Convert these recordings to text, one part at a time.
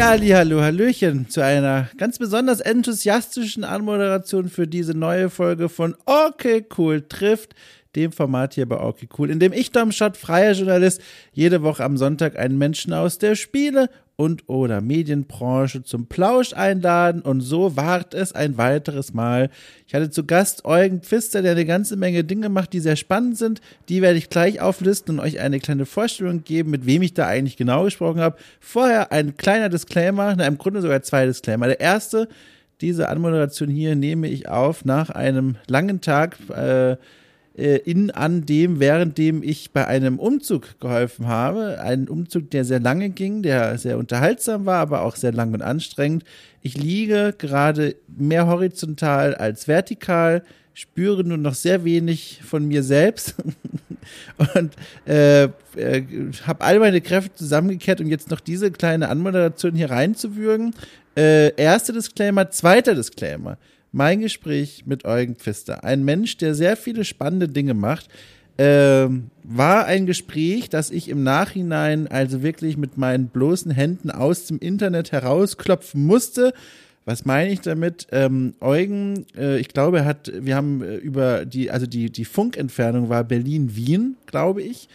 Ja, hallo, hallöchen zu einer ganz besonders enthusiastischen Anmoderation für diese neue Folge von Okay Cool trifft, dem Format hier bei Okay Cool, in dem ich, Dom Schott, freier Journalist, jede Woche am Sonntag einen Menschen aus der Spiele- und oder Medienbranche zum Plausch einladen und so wart es ein weiteres Mal. Ich hatte zu Gast Eugen Pfister, der eine ganze Menge Dinge macht, die sehr spannend sind. Die werde ich gleich auflisten und euch eine kleine Vorstellung geben, mit wem ich da eigentlich genau gesprochen habe. Vorher ein kleiner Disclaimer, na, im Grunde sogar zwei Disclaimer. Der erste, diese Anmoderation hier nehme ich auf nach einem langen Tag äh, äh, in an dem, währenddem ich bei einem Umzug geholfen habe. Ein Umzug, der sehr lange ging, der sehr unterhaltsam war, aber auch sehr lang und anstrengend. Ich liege gerade mehr horizontal als vertikal, spüre nur noch sehr wenig von mir selbst und äh, äh, habe all meine Kräfte zusammengekehrt, um jetzt noch diese kleine Anmoderation hier reinzuwürgen. Äh, erster Disclaimer, zweiter Disclaimer mein Gespräch mit Eugen Pfister. Ein Mensch, der sehr viele spannende Dinge macht. Äh, war ein Gespräch, das ich im Nachhinein also wirklich mit meinen bloßen Händen aus dem Internet herausklopfen musste. Was meine ich damit? Ähm, Eugen, äh, ich glaube, er hat, wir haben äh, über die, also die, die Funkentfernung war Berlin-Wien, glaube ich.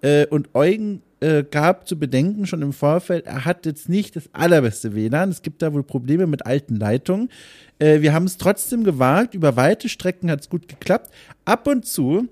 Äh, und Eugen äh, gab zu bedenken schon im Vorfeld, er hat jetzt nicht das allerbeste WLAN. Es gibt da wohl Probleme mit alten Leitungen. Äh, wir haben es trotzdem gewagt. Über weite Strecken hat es gut geklappt. Ab und zu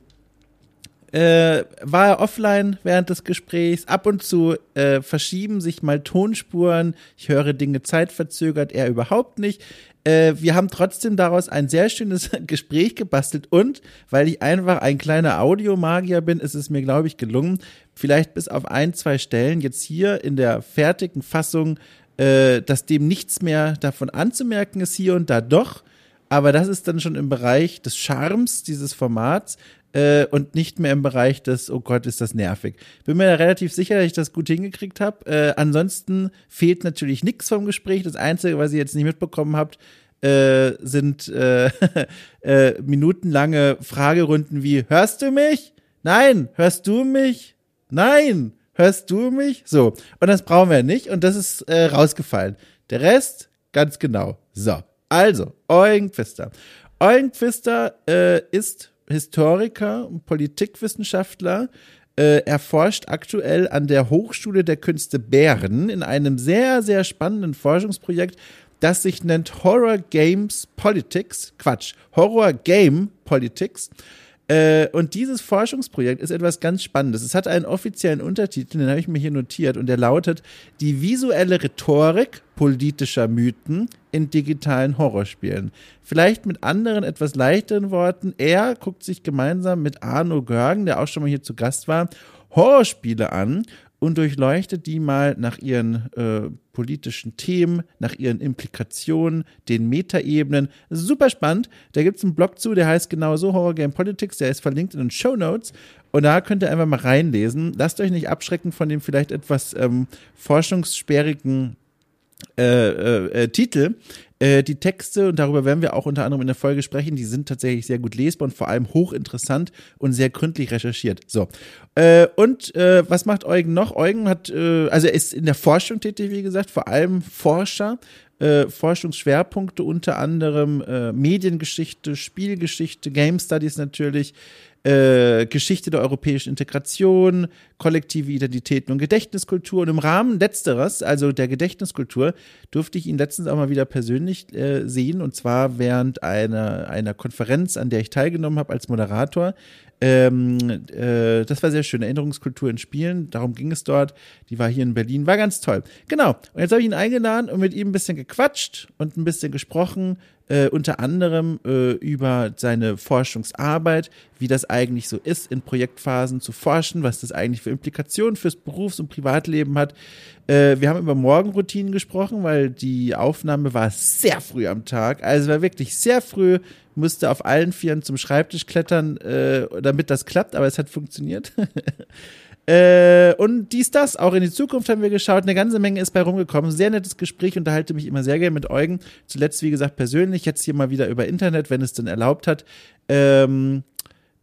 äh, war er offline während des Gesprächs. Ab und zu äh, verschieben sich mal Tonspuren. Ich höre Dinge zeitverzögert, er überhaupt nicht. Äh, wir haben trotzdem daraus ein sehr schönes Gespräch gebastelt und weil ich einfach ein kleiner Audiomagier bin, ist es mir, glaube ich, gelungen, vielleicht bis auf ein, zwei Stellen jetzt hier in der fertigen Fassung, äh, dass dem nichts mehr davon anzumerken ist, hier und da doch. Aber das ist dann schon im Bereich des Charmes dieses Formats, äh, und nicht mehr im Bereich des, oh Gott, ist das nervig. Bin mir da relativ sicher, dass ich das gut hingekriegt habe. Äh, ansonsten fehlt natürlich nichts vom Gespräch. Das Einzige, was ihr jetzt nicht mitbekommen habt, äh, sind äh, äh, minutenlange Fragerunden wie, hörst du mich? Nein, hörst du mich? Nein, hörst du mich? So, und das brauchen wir nicht und das ist äh, rausgefallen. Der Rest, ganz genau. So, also, Eugen Pfister. Eugen Pfister äh, ist Historiker und Politikwissenschaftler. Äh, er forscht aktuell an der Hochschule der Künste Bern in einem sehr, sehr spannenden Forschungsprojekt, das sich nennt Horror Games Politics. Quatsch, Horror Game Politics. Äh, und dieses Forschungsprojekt ist etwas ganz Spannendes. Es hat einen offiziellen Untertitel, den habe ich mir hier notiert, und der lautet Die visuelle Rhetorik politischer Mythen in digitalen Horrorspielen. Vielleicht mit anderen, etwas leichteren Worten. Er guckt sich gemeinsam mit Arno Görgen, der auch schon mal hier zu Gast war, Horrorspiele an und durchleuchtet die mal nach ihren äh, politischen Themen, nach ihren Implikationen, den Metaebenen. Super spannend. Da gibt es einen Blog zu, der heißt genauso Horror Game Politics, der ist verlinkt in den Show Notes. Und da könnt ihr einfach mal reinlesen. Lasst euch nicht abschrecken von dem vielleicht etwas ähm, forschungssperrigen äh, äh, äh, Titel. Die Texte, und darüber werden wir auch unter anderem in der Folge sprechen, die sind tatsächlich sehr gut lesbar und vor allem hochinteressant und sehr gründlich recherchiert. So. Und was macht Eugen noch? Eugen hat, also er ist in der Forschung tätig, wie gesagt, vor allem Forscher. Forschungsschwerpunkte unter anderem Mediengeschichte, Spielgeschichte, Game Studies natürlich, äh, Geschichte der europäischen Integration, kollektive Identitäten und Gedächtniskultur. Und im Rahmen letzteres, also der Gedächtniskultur, durfte ich ihn letztens auch mal wieder persönlich äh, sehen, und zwar während einer, einer Konferenz, an der ich teilgenommen habe als Moderator. Ähm, äh, das war sehr schön. Erinnerungskultur in Spielen, darum ging es dort. Die war hier in Berlin, war ganz toll. Genau. Und jetzt habe ich ihn eingeladen und mit ihm ein bisschen gequatscht und ein bisschen gesprochen, äh, unter anderem äh, über seine Forschungsarbeit, wie das eigentlich so ist, in Projektphasen zu forschen, was das eigentlich für Implikationen fürs Berufs- und Privatleben hat. Äh, wir haben über Morgenroutinen gesprochen, weil die Aufnahme war sehr früh am Tag, also war wirklich sehr früh, musste auf allen Vieren zum Schreibtisch klettern, äh, damit das klappt, aber es hat funktioniert. Äh, und dies, das, auch in die Zukunft haben wir geschaut. Eine ganze Menge ist bei rumgekommen. Sehr nettes Gespräch, unterhalte mich immer sehr gerne mit Eugen. Zuletzt, wie gesagt, persönlich, jetzt hier mal wieder über Internet, wenn es denn erlaubt hat. Ähm,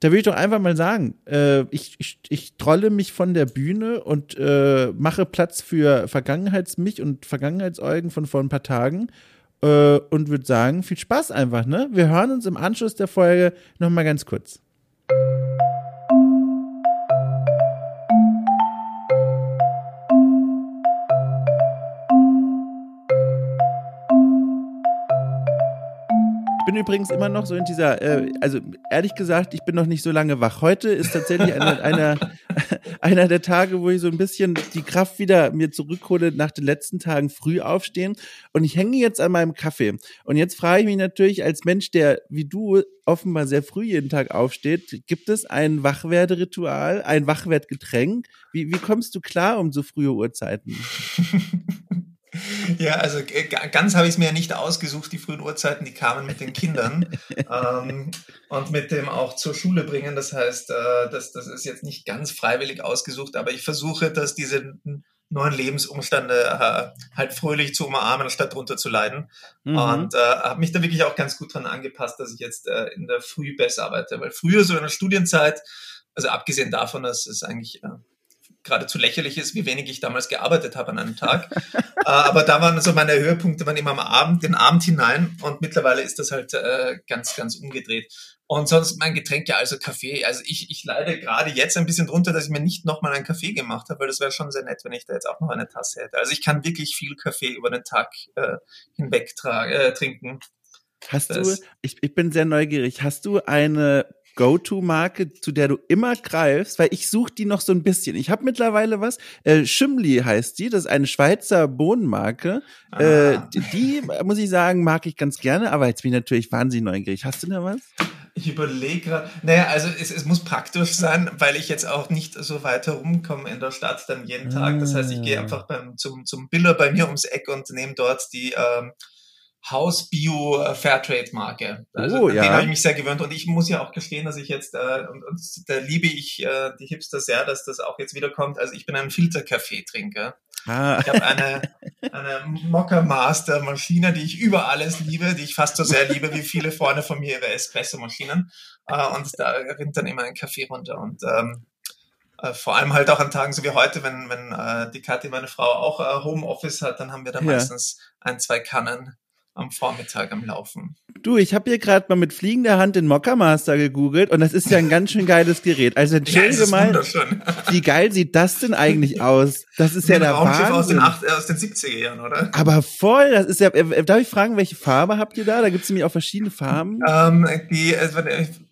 da will ich doch einfach mal sagen, äh, ich, ich, ich trolle mich von der Bühne und äh, mache Platz für Vergangenheitsmich und Vergangenheitseugen von vor ein paar Tagen äh, und würde sagen, viel Spaß einfach, ne? Wir hören uns im Anschluss der Folge nochmal ganz kurz. bin übrigens immer noch so in dieser, äh, also ehrlich gesagt, ich bin noch nicht so lange wach. Heute ist tatsächlich einer, einer, einer der Tage, wo ich so ein bisschen die Kraft wieder mir zurückhole nach den letzten Tagen früh aufstehen. Und ich hänge jetzt an meinem Kaffee. Und jetzt frage ich mich natürlich als Mensch, der wie du offenbar sehr früh jeden Tag aufsteht, gibt es ein Wachwerderitual, ein Wachwertgetränk? Wie, wie kommst du klar um so frühe Uhrzeiten? Ja, also ganz habe ich es mir ja nicht ausgesucht, die frühen Uhrzeiten, die kamen mit den Kindern ähm, und mit dem auch zur Schule bringen. Das heißt, äh, das, das ist jetzt nicht ganz freiwillig ausgesucht, aber ich versuche, dass diese neuen Lebensumstände äh, halt fröhlich zu umarmen, statt drunter zu leiden. Mhm. Und äh, habe mich da wirklich auch ganz gut dran angepasst, dass ich jetzt äh, in der Früh besser arbeite. Weil früher so in der Studienzeit, also abgesehen davon, dass es eigentlich äh, geradezu lächerlich ist, wie wenig ich damals gearbeitet habe an einem Tag. äh, aber da waren so meine Höhepunkte, waren immer am Abend, den Abend hinein und mittlerweile ist das halt äh, ganz, ganz umgedreht. Und sonst mein Getränk ja also Kaffee. Also ich, ich leide gerade jetzt ein bisschen drunter, dass ich mir nicht nochmal einen Kaffee gemacht habe, weil das wäre schon sehr nett, wenn ich da jetzt auch noch eine Tasse hätte. Also ich kann wirklich viel Kaffee über den Tag äh, hinweg äh, trinken. Hast das, du, ich, ich bin sehr neugierig, hast du eine Go-To-Marke, zu der du immer greifst, weil ich suche die noch so ein bisschen. Ich habe mittlerweile was. Äh, Schimli heißt die, das ist eine Schweizer Bohnenmarke. Ah. Äh, die, die, muss ich sagen, mag ich ganz gerne, aber jetzt bin ich natürlich wahnsinnig neugierig. Hast du da was? Ich überlege gerade, naja, also es, es muss praktisch sein, weil ich jetzt auch nicht so weit herumkomme in der Stadt dann jeden Tag. Das heißt, ich gehe ah. einfach beim, zum, zum Biller bei mir ums Eck und nehme dort die ähm, Haus Bio äh, Fairtrade Marke. Also oh, ja. den habe ich mich sehr gewöhnt und ich muss ja auch gestehen, dass ich jetzt äh, und, und da liebe ich äh, die Hipster sehr, dass das auch jetzt wieder kommt. Also ich bin ein Filterkaffee-Trinker. Ah. Ich habe eine, eine Mocker Master Maschine, die ich über alles liebe, die ich fast so sehr liebe wie viele Freunde von mir ihre Espresso-Maschinen. Äh, und da rinnt dann immer ein Kaffee runter. Und ähm, äh, vor allem halt auch an Tagen so wie heute, wenn, wenn äh, die Kathi, meine Frau, auch äh, Homeoffice hat, dann haben wir da ja. meistens ein, zwei Kannen am Vormittag am Laufen. Du, ich habe hier gerade mal mit fliegender Hand den Mocker Master gegoogelt und das ist ja ein ganz schön geiles Gerät. Also entschuldige ja, mal, wie geil sieht das denn eigentlich aus? Das ist ja der Raumschiff Wahnsinn. Aus den, aus den 70er Jahren, oder? Aber voll, das ist ja, äh, darf ich fragen, welche Farbe habt ihr da? Da gibt es nämlich auch verschiedene Farben. Ähm, die, also,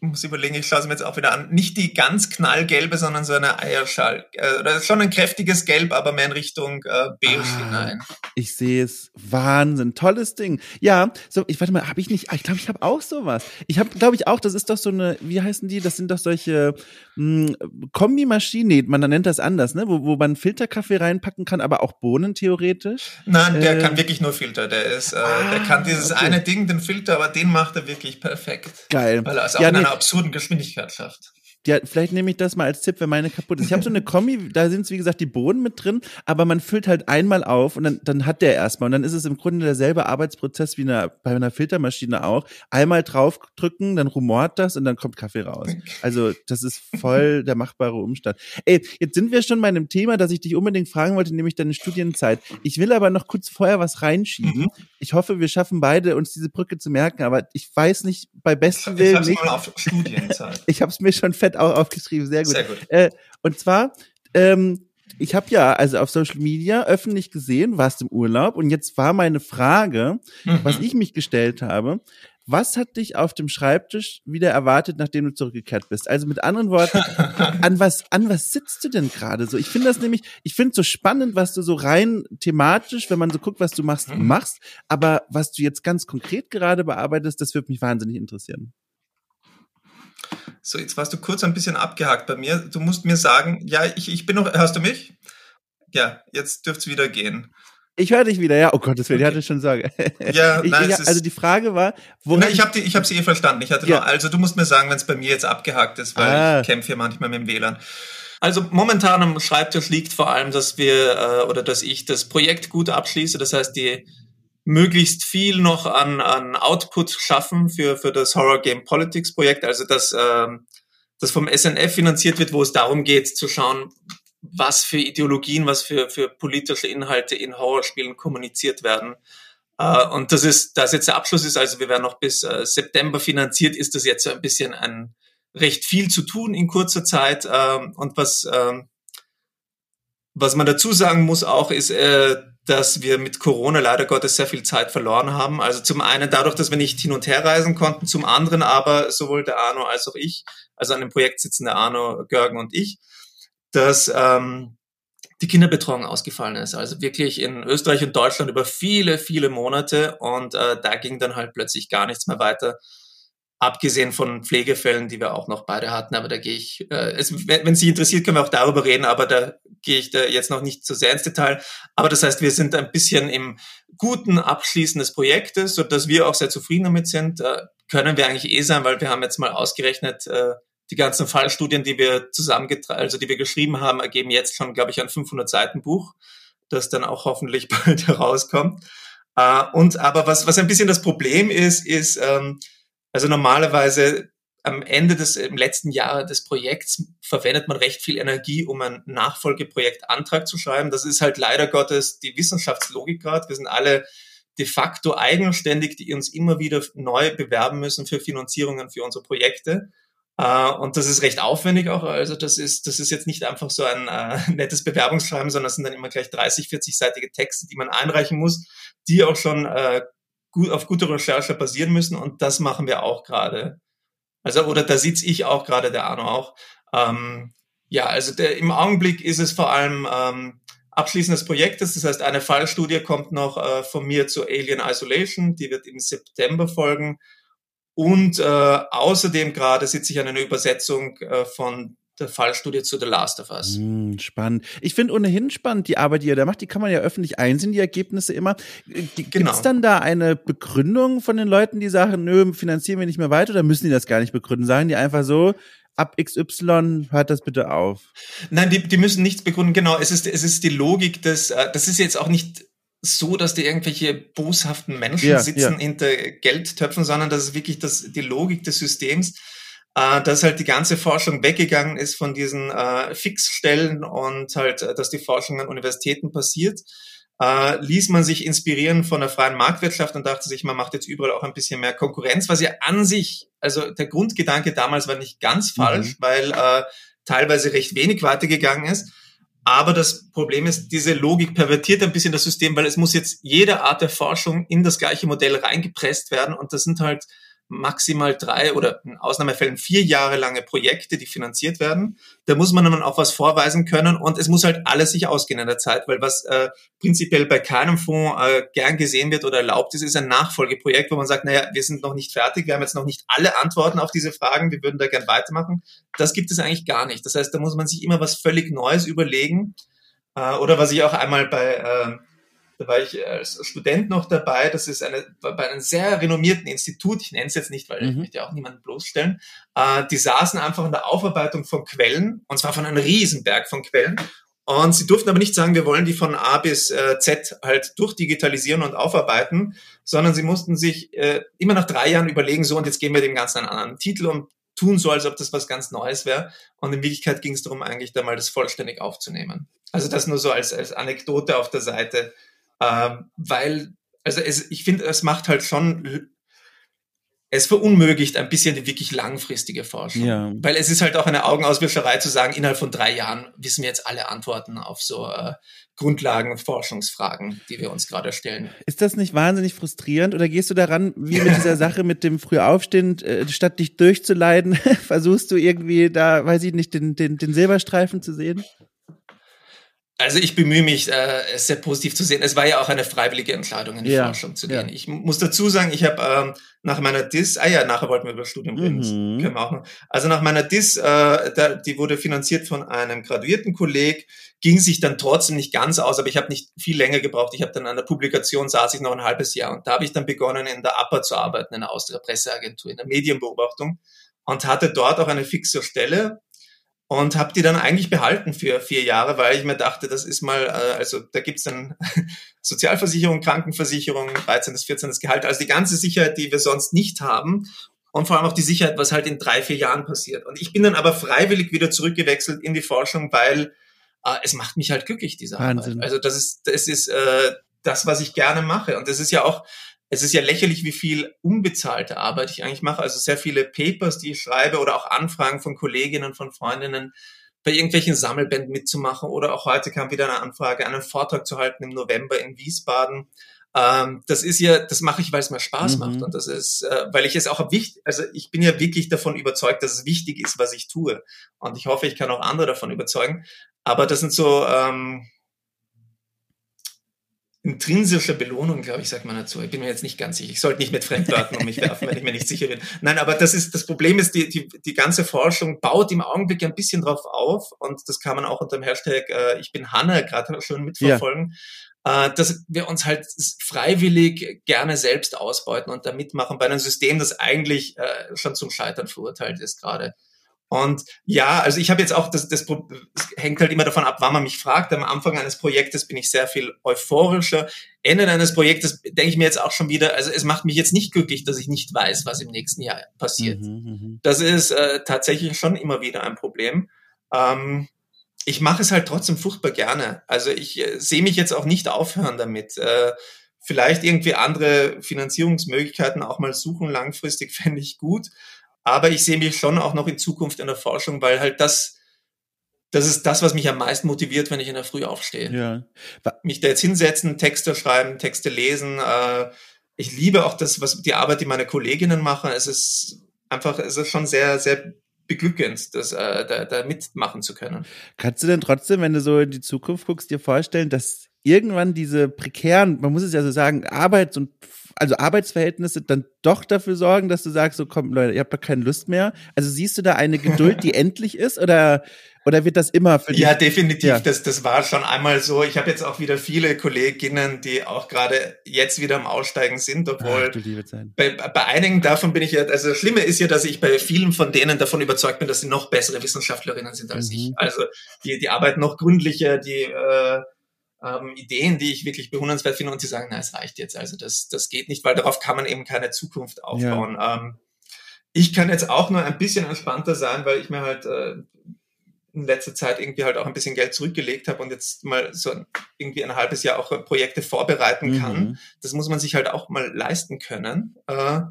muss überlegen, ich schaue sie mir jetzt auch wieder an. Nicht die ganz knallgelbe, sondern so eine Eierschall. Äh, ist schon ein kräftiges Gelb, aber mehr in Richtung äh, beige ah, hinein. Ich sehe es. Wahnsinn. Tolles Ding. Ja, so, ich warte mal, habe ich nicht, ich glaube, ich habe auch sowas. Ich habe, glaube ich, auch, das ist doch so eine, wie heißen die? Das sind doch solche mh, hm, Kombimaschinen, man nennt das anders, ne? Wo, wo man Filterkaffee reinpacken kann, aber auch Bohnen theoretisch. Nein, der äh, kann wirklich nur Filter. Der ist, äh, ah, der kann dieses okay. eine Ding, den Filter, aber den macht er wirklich perfekt. Geil. Weil er es auch ja, in nee. einer absurden Geschwindigkeit schafft. Ja, vielleicht nehme ich das mal als Tipp, wenn meine kaputt ist. Ich habe so eine Kombi, da sind wie gesagt die Bohnen mit drin, aber man füllt halt einmal auf und dann, dann hat der erstmal und dann ist es im Grunde derselbe Arbeitsprozess wie eine, bei einer Filtermaschine auch. Einmal draufdrücken, dann rumort das und dann kommt Kaffee raus. Also das ist voll der machbare Umstand. Ey, jetzt sind wir schon bei einem Thema, das ich dich unbedingt fragen wollte, nämlich deine Studienzeit. Ich will aber noch kurz vorher was reinschieben. Mhm. Ich hoffe, wir schaffen beide, uns diese Brücke zu merken, aber ich weiß nicht, bei besten Willen nicht. Mal auf Studienzeit. ich habe es mir schon fett auch aufgeschrieben, sehr gut. Sehr gut. Äh, und zwar, ähm, ich habe ja also auf Social Media öffentlich gesehen, warst im Urlaub und jetzt war meine Frage, mhm. was ich mich gestellt habe, was hat dich auf dem Schreibtisch wieder erwartet, nachdem du zurückgekehrt bist? Also mit anderen Worten, an was, an was sitzt du denn gerade so? Ich finde das nämlich, ich finde es so spannend, was du so rein thematisch, wenn man so guckt, was du machst, mhm. machst. Aber was du jetzt ganz konkret gerade bearbeitest, das würde mich wahnsinnig interessieren. So, jetzt warst du kurz ein bisschen abgehakt bei mir. Du musst mir sagen, ja, ich, ich bin noch, hörst du mich? Ja, jetzt dürft's wieder gehen. Ich höre dich wieder, ja. Oh Gott, das will okay. ich hatte schon sagen. Ja, ich, nein, ich, also die Frage war, wo ich habe ich habe sie eh verstanden. Ich hatte ja. nur, also du musst mir sagen, wenn es bei mir jetzt abgehakt ist, weil ah. ich kämpfe hier manchmal mit dem WLAN. Also momentan am Schreibtisch liegt vor allem, dass wir äh, oder dass ich das Projekt gut abschließe. Das heißt, die möglichst viel noch an, an Output schaffen für, für das Horror Game Politics Projekt. Also das ähm, das vom SNF finanziert wird, wo es darum geht zu schauen, was für Ideologien, was für, für politische Inhalte in Horrorspielen kommuniziert werden. Uh, und das ist, das jetzt der Abschluss ist, also wir werden noch bis uh, September finanziert, ist das jetzt so ein bisschen ein recht viel zu tun in kurzer Zeit. Uh, und was, ähm, was man dazu sagen muss auch, ist, äh, dass wir mit Corona leider Gottes sehr viel Zeit verloren haben. Also zum einen dadurch, dass wir nicht hin und her reisen konnten, zum anderen aber sowohl der Arno als auch ich, also an dem Projekt sitzen der Arno, Görgen und ich, dass ähm, die Kinderbetreuung ausgefallen ist. Also wirklich in Österreich und Deutschland über viele, viele Monate und äh, da ging dann halt plötzlich gar nichts mehr weiter. Abgesehen von Pflegefällen, die wir auch noch beide hatten, aber da gehe ich, äh, es, wenn, Sie interessiert, können wir auch darüber reden, aber da gehe ich da jetzt noch nicht so sehr ins Detail. Aber das heißt, wir sind ein bisschen im guten Abschließen des Projektes, so dass wir auch sehr zufrieden damit sind. Äh, können wir eigentlich eh sein, weil wir haben jetzt mal ausgerechnet, äh, die ganzen Fallstudien, die wir zusammengetragen, also die wir geschrieben haben, ergeben jetzt schon, glaube ich, ein 500 Seiten Buch, das dann auch hoffentlich bald herauskommt. Äh, und aber was, was ein bisschen das Problem ist, ist, ähm, also normalerweise am Ende des im letzten Jahr des Projekts verwendet man recht viel Energie, um einen Nachfolgeprojektantrag zu schreiben. Das ist halt leider Gottes die Wissenschaftslogik gerade. Wir sind alle de facto eigenständig, die uns immer wieder neu bewerben müssen für Finanzierungen für unsere Projekte. Uh, und das ist recht aufwendig auch. Also das ist, das ist jetzt nicht einfach so ein uh, nettes Bewerbungsschreiben, sondern es sind dann immer gleich 30, 40-seitige Texte, die man einreichen muss, die auch schon uh, gut, auf gute Recherche basieren müssen. Und das machen wir auch gerade. Also, oder da sitze ich auch gerade, der Arno auch. Ähm, ja, also der, im Augenblick ist es vor allem ähm, Abschließen des Projektes. Das heißt, eine Fallstudie kommt noch äh, von mir zu Alien Isolation. Die wird im September folgen. Und äh, außerdem gerade sitze ich an einer Übersetzung äh, von der Fallstudie zu The Last of Us. Hm, spannend. Ich finde ohnehin spannend, die Arbeit, die ihr da macht, die kann man ja öffentlich einsehen, die Ergebnisse immer. Äh, Gibt es genau. dann da eine Begründung von den Leuten, die sagen, nö, finanzieren wir nicht mehr weiter, oder müssen die das gar nicht begründen? Sagen die einfach so, ab XY hört das bitte auf? Nein, die, die müssen nichts begründen. Genau, es ist, es ist die Logik des, äh, das ist jetzt auch nicht so, dass da irgendwelche boshaften Menschen ja, sitzen ja. hinter Geldtöpfen, sondern das ist wirklich das, die Logik des Systems äh, dass halt die ganze Forschung weggegangen ist von diesen äh, Fixstellen und halt, äh, dass die Forschung an Universitäten passiert, äh, ließ man sich inspirieren von der freien Marktwirtschaft und dachte sich, man macht jetzt überall auch ein bisschen mehr Konkurrenz, was ja an sich, also der Grundgedanke damals war nicht ganz mhm. falsch, mhm. weil äh, teilweise recht wenig weitergegangen ist. Aber das Problem ist, diese Logik pervertiert ein bisschen das System, weil es muss jetzt jede Art der Forschung in das gleiche Modell reingepresst werden und das sind halt maximal drei oder in Ausnahmefällen vier Jahre lange Projekte, die finanziert werden. Da muss man dann auch was vorweisen können und es muss halt alles sich ausgehen in der Zeit, weil was äh, prinzipiell bei keinem Fonds äh, gern gesehen wird oder erlaubt ist, ist ein Nachfolgeprojekt, wo man sagt, naja, wir sind noch nicht fertig, wir haben jetzt noch nicht alle Antworten auf diese Fragen, wir würden da gern weitermachen. Das gibt es eigentlich gar nicht. Das heißt, da muss man sich immer was völlig Neues überlegen. Äh, oder was ich auch einmal bei äh, da war ich als Student noch dabei. Das ist eine, bei einem sehr renommierten Institut. Ich nenne es jetzt nicht, weil mhm. ich möchte ja auch niemanden bloßstellen. Äh, die saßen einfach in der Aufarbeitung von Quellen, und zwar von einem Riesenberg von Quellen. Und sie durften aber nicht sagen, wir wollen die von A bis äh, Z halt durchdigitalisieren und aufarbeiten, sondern sie mussten sich äh, immer nach drei Jahren überlegen, so und jetzt geben wir dem Ganzen einen anderen Titel und tun so, als ob das was ganz Neues wäre. Und in Wirklichkeit ging es darum, eigentlich da mal das vollständig aufzunehmen. Also das nur so als, als Anekdote auf der Seite, ähm, weil, also es, ich finde, es macht halt schon, es verunmöglicht ein bisschen die wirklich langfristige Forschung. Ja. Weil es ist halt auch eine Augenauswischerei zu sagen, innerhalb von drei Jahren wissen wir jetzt alle Antworten auf so äh, Grundlagenforschungsfragen, die wir uns gerade stellen. Ist das nicht wahnsinnig frustrierend oder gehst du daran, wie mit dieser Sache mit dem Frühaufstehen, äh, statt dich durchzuleiden, versuchst du irgendwie da, weiß ich nicht, den, den, den Silberstreifen zu sehen? Also ich bemühe mich, äh, es sehr positiv zu sehen. Es war ja auch eine freiwillige Entscheidung, in die ja, Forschung zu gehen. Ja. Ich muss dazu sagen, ich habe ähm, nach meiner DIS, ah ja, nachher wollten wir über Studium reden, mhm. können wir auch noch. Also nach meiner DIS, äh, da, die wurde finanziert von einem graduierten Kolleg, ging sich dann trotzdem nicht ganz aus, aber ich habe nicht viel länger gebraucht. Ich habe dann an der Publikation saß ich noch ein halbes Jahr und da habe ich dann begonnen, in der APA zu arbeiten, in der Austria Presseagentur, in der Medienbeobachtung und hatte dort auch eine fixe Stelle und habe die dann eigentlich behalten für vier Jahre, weil ich mir dachte, das ist mal, äh, also da gibt's dann Sozialversicherung, Krankenversicherung, 13. bis 14. Gehalt, also die ganze Sicherheit, die wir sonst nicht haben. und vor allem auch die Sicherheit, was halt in drei, vier Jahren passiert. Und ich bin dann aber freiwillig wieder zurückgewechselt in die Forschung, weil äh, es macht mich halt glücklich, diese Wahnsinn. Arbeit. Also das ist, das ist äh, das, was ich gerne mache. Und das ist ja auch, es ist ja lächerlich, wie viel unbezahlte Arbeit ich eigentlich mache. Also sehr viele Papers, die ich schreibe oder auch Anfragen von Kolleginnen, von Freundinnen, bei irgendwelchen Sammelbänden mitzumachen oder auch heute kam wieder eine Anfrage, einen Vortrag zu halten im November in Wiesbaden. Ähm, das ist ja, das mache ich, weil es mir Spaß mhm. macht und das ist, äh, weil ich es auch wichtig, also ich bin ja wirklich davon überzeugt, dass es wichtig ist, was ich tue und ich hoffe, ich kann auch andere davon überzeugen. Aber das sind so ähm, intrinsische Belohnung, glaube ich, sagt man dazu. Ich bin mir jetzt nicht ganz sicher. Ich sollte nicht mit Fremdwörtern um mich werfen, wenn ich mir nicht sicher bin. Nein, aber das ist das Problem ist, die, die, die ganze Forschung baut im Augenblick ein bisschen drauf auf und das kann man auch unter dem Hashtag äh, Ich bin Hanne gerade schon mitverfolgen. Ja. Äh, dass wir uns halt freiwillig gerne selbst ausbeuten und da mitmachen bei einem System, das eigentlich äh, schon zum Scheitern verurteilt ist gerade. Und ja, also ich habe jetzt auch, das, das, das hängt halt immer davon ab, wann man mich fragt. Am Anfang eines Projektes bin ich sehr viel euphorischer. Ende eines Projektes denke ich mir jetzt auch schon wieder, also es macht mich jetzt nicht glücklich, dass ich nicht weiß, was im nächsten Jahr passiert. Mhm, mhm. das ist äh, tatsächlich schon immer wieder ein Problem. Ähm, ich mache es halt trotzdem furchtbar gerne. Also ich äh, sehe mich jetzt auch nicht aufhören damit. Äh, vielleicht irgendwie andere Finanzierungsmöglichkeiten auch mal suchen langfristig fände ich gut. Aber ich sehe mich schon auch noch in Zukunft in der Forschung, weil halt das, das ist das, was mich am meisten motiviert, wenn ich in der Früh aufstehe. Ja. Mich da jetzt hinsetzen, Texte schreiben, Texte lesen. Äh, ich liebe auch das, was die Arbeit, die meine Kolleginnen machen. Es ist einfach, es ist schon sehr, sehr beglückend, das äh, da, da mitmachen zu können. Kannst du denn trotzdem, wenn du so in die Zukunft guckst, dir vorstellen, dass irgendwann diese prekären, man muss es ja so sagen, Arbeits- und also Arbeitsverhältnisse dann doch dafür sorgen, dass du sagst, so komm Leute, ihr habt doch keine Lust mehr. Also siehst du da eine Geduld, die endlich ist oder oder wird das immer für dich? Ja, definitiv. Ja. Das, das war schon einmal so. Ich habe jetzt auch wieder viele Kolleginnen, die auch gerade jetzt wieder am Aussteigen sind, obwohl Ach, bei, bei einigen davon bin ich ja, also das Schlimme ist ja, dass ich bei vielen von denen davon überzeugt bin, dass sie noch bessere Wissenschaftlerinnen sind als mhm. ich. Also die, die arbeiten noch gründlicher, die äh, ähm, Ideen, die ich wirklich bewundernswert finde und sie sagen, na, es reicht jetzt. Also das, das geht nicht, weil darauf kann man eben keine Zukunft aufbauen. Ja. Ähm, ich kann jetzt auch nur ein bisschen entspannter sein, weil ich mir halt äh, in letzter Zeit irgendwie halt auch ein bisschen Geld zurückgelegt habe und jetzt mal so irgendwie ein halbes Jahr auch Projekte vorbereiten kann. Mhm. Das muss man sich halt auch mal leisten können. Äh,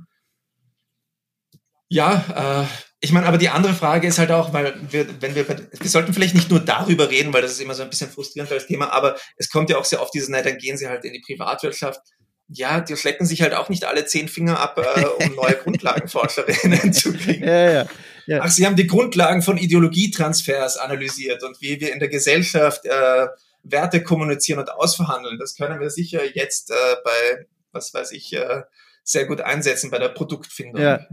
ja, äh, ich meine, aber die andere Frage ist halt auch, weil wir, wenn wir, wir sollten vielleicht nicht nur darüber reden, weil das ist immer so ein bisschen frustrierend als Thema, aber es kommt ja auch sehr oft dieses, na, dann gehen sie halt in die Privatwirtschaft. Ja, die schlecken sich halt auch nicht alle zehn Finger ab, äh, um neue Grundlagenforscherinnen zu kriegen. Ja, ja, ja. Ach, sie haben die Grundlagen von Ideologietransfers analysiert und wie wir in der Gesellschaft äh, Werte kommunizieren und ausverhandeln. Das können wir sicher jetzt äh, bei, was weiß ich, äh, sehr gut einsetzen bei der Produktfindung. Ja.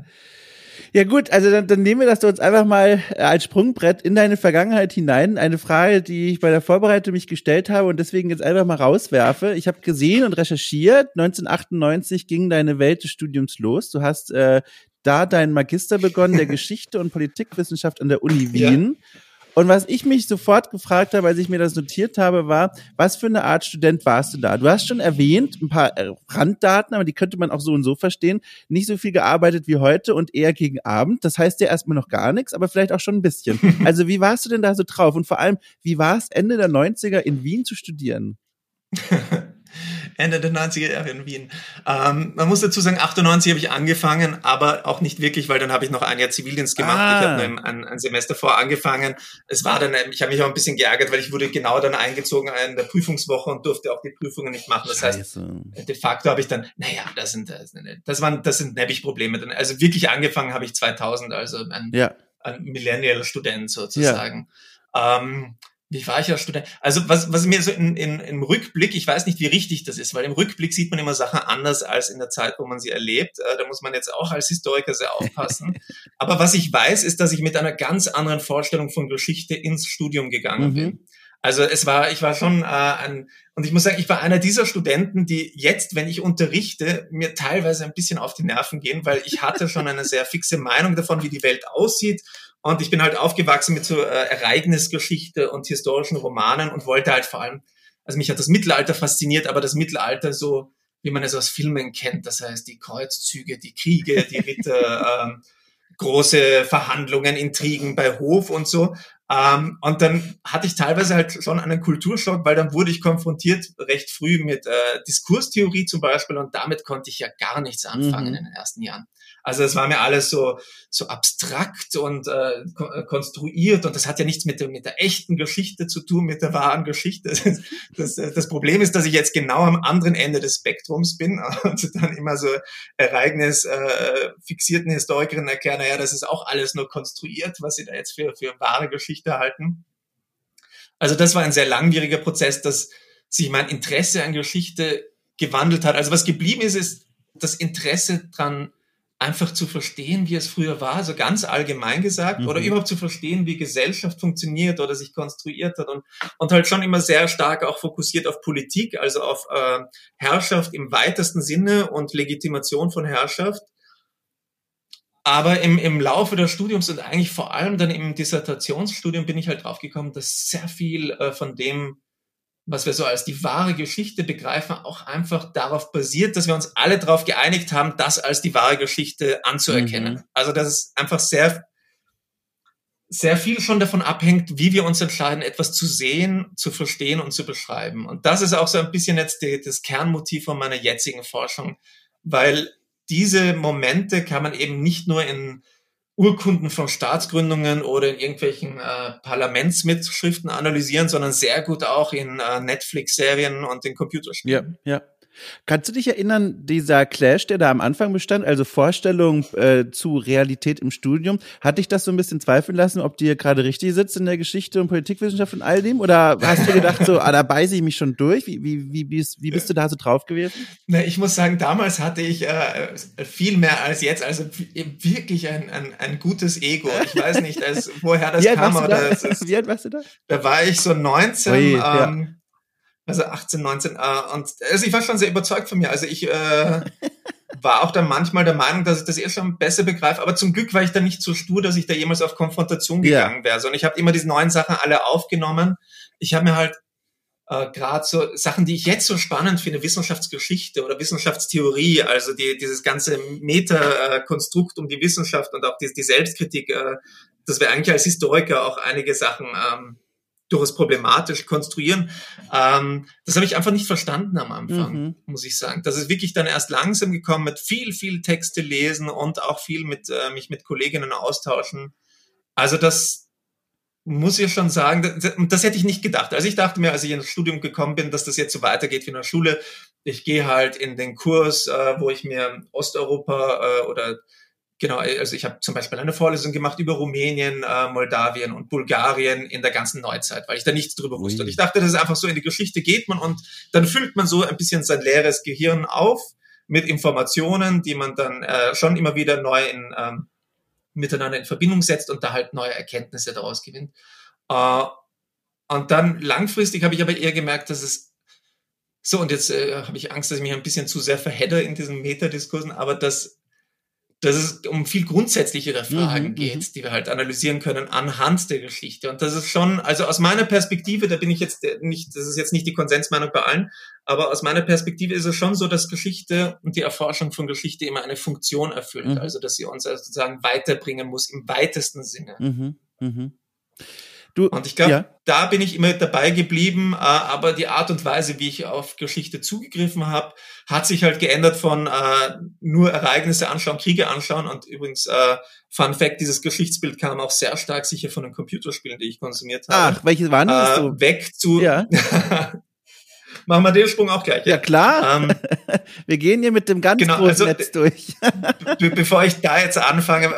Ja gut, also dann, dann nehmen wir das uns einfach mal äh, als Sprungbrett in deine Vergangenheit hinein. Eine Frage, die ich bei der Vorbereitung mich gestellt habe und deswegen jetzt einfach mal rauswerfe. Ich habe gesehen und recherchiert, 1998 ging deine Welt des Studiums los. Du hast äh, da deinen Magister begonnen der Geschichte und Politikwissenschaft an der Uni Wien. Ja. Und was ich mich sofort gefragt habe, als ich mir das notiert habe, war, was für eine Art Student warst du da? Du hast schon erwähnt, ein paar äh, Randdaten, aber die könnte man auch so und so verstehen. Nicht so viel gearbeitet wie heute und eher gegen Abend. Das heißt ja erstmal noch gar nichts, aber vielleicht auch schon ein bisschen. Also wie warst du denn da so drauf? Und vor allem, wie war es Ende der 90er in Wien zu studieren? Ende der 90er Jahre in Wien. Ähm, man muss dazu sagen, 98 habe ich angefangen, aber auch nicht wirklich, weil dann habe ich noch ein Jahr Zivildienst gemacht. Ah. Ich habe nur ein, ein, Semester vor angefangen. Es war dann, ich habe mich auch ein bisschen geärgert, weil ich wurde genau dann eingezogen in der Prüfungswoche und durfte auch die Prüfungen nicht machen. Das Scheiße. heißt, de facto habe ich dann, naja, das sind, das waren, das sind nämlich Probleme. Also wirklich angefangen habe ich 2000, also ein, ja. ein Millennial-Student sozusagen. Ja. Ähm, wie war ich als Student? Also was, was mir so in, in, im Rückblick, ich weiß nicht, wie richtig das ist, weil im Rückblick sieht man immer Sachen anders als in der Zeit, wo man sie erlebt. Äh, da muss man jetzt auch als Historiker sehr aufpassen. Aber was ich weiß, ist, dass ich mit einer ganz anderen Vorstellung von Geschichte ins Studium gegangen mhm. bin. Also es war, ich war schon äh, ein, und ich muss sagen, ich war einer dieser Studenten, die jetzt, wenn ich unterrichte, mir teilweise ein bisschen auf die Nerven gehen, weil ich hatte schon eine sehr fixe Meinung davon, wie die Welt aussieht und ich bin halt aufgewachsen mit so äh, Ereignisgeschichte und historischen Romanen und wollte halt vor allem, also mich hat das Mittelalter fasziniert, aber das Mittelalter so wie man es aus Filmen kennt. Das heißt, die Kreuzzüge, die Kriege, die Ritter, ähm, große Verhandlungen, Intrigen bei Hof und so. Ähm, und dann hatte ich teilweise halt schon einen Kulturschock, weil dann wurde ich konfrontiert recht früh mit äh, Diskurstheorie zum Beispiel und damit konnte ich ja gar nichts anfangen mhm. in den ersten Jahren. Also es war mir alles so, so abstrakt und äh, äh, konstruiert und das hat ja nichts mit der, mit der echten Geschichte zu tun, mit der wahren Geschichte. Das, das, das Problem ist, dass ich jetzt genau am anderen Ende des Spektrums bin und dann immer so Ereignis äh, fixierten Historikerinnen erklären, naja, das ist auch alles nur konstruiert, was sie da jetzt für, für wahre Geschichte halten. Also das war ein sehr langwieriger Prozess, dass sich mein Interesse an Geschichte gewandelt hat. Also was geblieben ist, ist das Interesse dran, einfach zu verstehen, wie es früher war, so ganz allgemein gesagt, mhm. oder überhaupt zu verstehen, wie Gesellschaft funktioniert oder sich konstruiert hat und, und halt schon immer sehr stark auch fokussiert auf Politik, also auf äh, Herrschaft im weitesten Sinne und Legitimation von Herrschaft. Aber im, im Laufe des Studiums und eigentlich vor allem dann im Dissertationsstudium bin ich halt draufgekommen, dass sehr viel äh, von dem was wir so als die wahre Geschichte begreifen, auch einfach darauf basiert, dass wir uns alle darauf geeinigt haben, das als die wahre Geschichte anzuerkennen. Mhm. Also dass es einfach sehr, sehr viel schon davon abhängt, wie wir uns entscheiden, etwas zu sehen, zu verstehen und zu beschreiben. Und das ist auch so ein bisschen jetzt die, das Kernmotiv von meiner jetzigen Forschung, weil diese Momente kann man eben nicht nur in Urkunden von Staatsgründungen oder in irgendwelchen äh, Parlamentsmitschriften analysieren, sondern sehr gut auch in äh, Netflix-Serien und in Computerspielen. Ja, ja. Kannst du dich erinnern, dieser Clash, der da am Anfang bestand, also Vorstellung äh, zu Realität im Studium, hat dich das so ein bisschen zweifeln lassen, ob dir gerade richtig sitzt in der Geschichte und Politikwissenschaft und all dem? Oder hast du gedacht, so, ah, da beiße ich mich schon durch? Wie, wie, wie, bist, wie bist du da so drauf gewesen? Na, ich muss sagen, damals hatte ich äh, viel mehr als jetzt, also wirklich ein, ein, ein gutes Ego. Ich weiß nicht, als, woher das kam. Aber das ist, Wie alt warst du da? Da war ich so 19. Ui, ähm, ja also 18, 19. Äh, und also ich war schon sehr überzeugt von mir. Also ich äh, war auch dann manchmal der Meinung, dass ich das eh schon besser begreife. Aber zum Glück war ich da nicht so stur, dass ich da jemals auf Konfrontation gegangen wäre. Und ich habe immer diese neuen Sachen alle aufgenommen. Ich habe mir halt äh, gerade so Sachen, die ich jetzt so spannend finde, Wissenschaftsgeschichte oder Wissenschaftstheorie, also die, dieses ganze Meta-Konstrukt um die Wissenschaft und auch die, die Selbstkritik, äh, dass wir eigentlich als Historiker auch einige Sachen ähm, durchaus problematisch konstruieren. Ähm, das habe ich einfach nicht verstanden am Anfang, mhm. muss ich sagen. Das ist wirklich dann erst langsam gekommen mit viel, viel Texte lesen und auch viel mit äh, mich mit Kolleginnen austauschen. Also das muss ich schon sagen, das, das hätte ich nicht gedacht. Also ich dachte mir, als ich ins Studium gekommen bin, dass das jetzt so weitergeht wie in der Schule. Ich gehe halt in den Kurs, äh, wo ich mir Osteuropa äh, oder Genau, also ich habe zum Beispiel eine Vorlesung gemacht über Rumänien, äh, Moldawien und Bulgarien in der ganzen Neuzeit, weil ich da nichts drüber wusste. Und ich dachte, dass es einfach so in die Geschichte geht man und dann füllt man so ein bisschen sein leeres Gehirn auf mit Informationen, die man dann äh, schon immer wieder neu in, ähm, miteinander in Verbindung setzt und da halt neue Erkenntnisse daraus gewinnt. Äh, und dann langfristig habe ich aber eher gemerkt, dass es so, und jetzt äh, habe ich Angst, dass ich mich ein bisschen zu sehr verhedder in diesen Metadiskursen, aber dass dass es um viel grundsätzlichere Fragen mhm, geht, mhm. die wir halt analysieren können anhand der Geschichte. Und das ist schon, also aus meiner Perspektive, da bin ich jetzt nicht, das ist jetzt nicht die Konsensmeinung bei allen, aber aus meiner Perspektive ist es schon so, dass Geschichte und die Erforschung von Geschichte immer eine Funktion erfüllt. Mhm. Also, dass sie uns sozusagen weiterbringen muss im weitesten Sinne. Mhm, mhm. Du, und ich glaube, ja. da bin ich immer dabei geblieben, äh, aber die Art und Weise, wie ich auf Geschichte zugegriffen habe, hat sich halt geändert von äh, nur Ereignisse anschauen, Kriege anschauen und übrigens äh, Fun Fact, dieses Geschichtsbild kam auch sehr stark sicher von den Computerspielen, die ich konsumiert habe. Ach, welches waren das? Äh, weg zu ja. Machen wir den Sprung auch gleich. Ja, klar. Ähm, wir gehen hier mit dem ganz genau, großen also, Netz durch. bevor ich da jetzt anfange,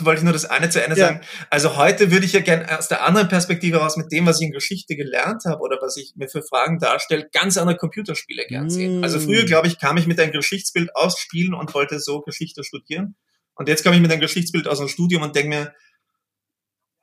wollte ich nur das eine zu Ende ja. sagen. Also heute würde ich ja gerne aus der anderen Perspektive raus mit dem, was ich in Geschichte gelernt habe oder was ich mir für Fragen darstelle, ganz andere Computerspiele gern sehen. Mm. Also früher, glaube ich, kam ich mit einem Geschichtsbild aus Spielen und wollte so Geschichte studieren. Und jetzt komme ich mit einem Geschichtsbild aus dem Studium und denke mir,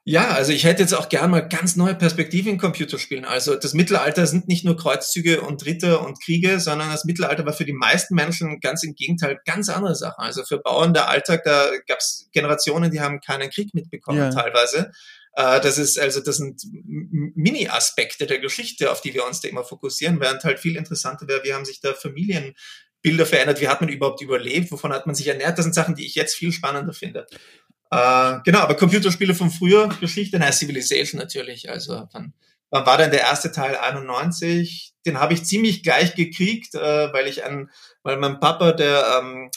ja, also ich hätte jetzt auch gern mal ganz neue Perspektiven in Computerspielen. Also das Mittelalter sind nicht nur Kreuzzüge und Ritter und Kriege, sondern das Mittelalter war für die meisten Menschen ganz im Gegenteil ganz andere Sachen. Also für Bauern der Alltag, da gab es Generationen, die haben keinen Krieg mitbekommen ja. teilweise. Äh, das ist also das sind Mini-Aspekte der Geschichte, auf die wir uns da immer fokussieren, während halt viel interessanter wäre, wie haben sich da Familien Bilder verändert, wie hat man überhaupt überlebt, wovon hat man sich ernährt. Das sind Sachen, die ich jetzt viel spannender finde. Äh, genau, aber Computerspiele von früher, Geschichte, na, Civilization natürlich. Also wann, wann war denn der erste Teil 91? Den habe ich ziemlich gleich gekriegt, äh, weil ich an, weil mein Papa, der ähm,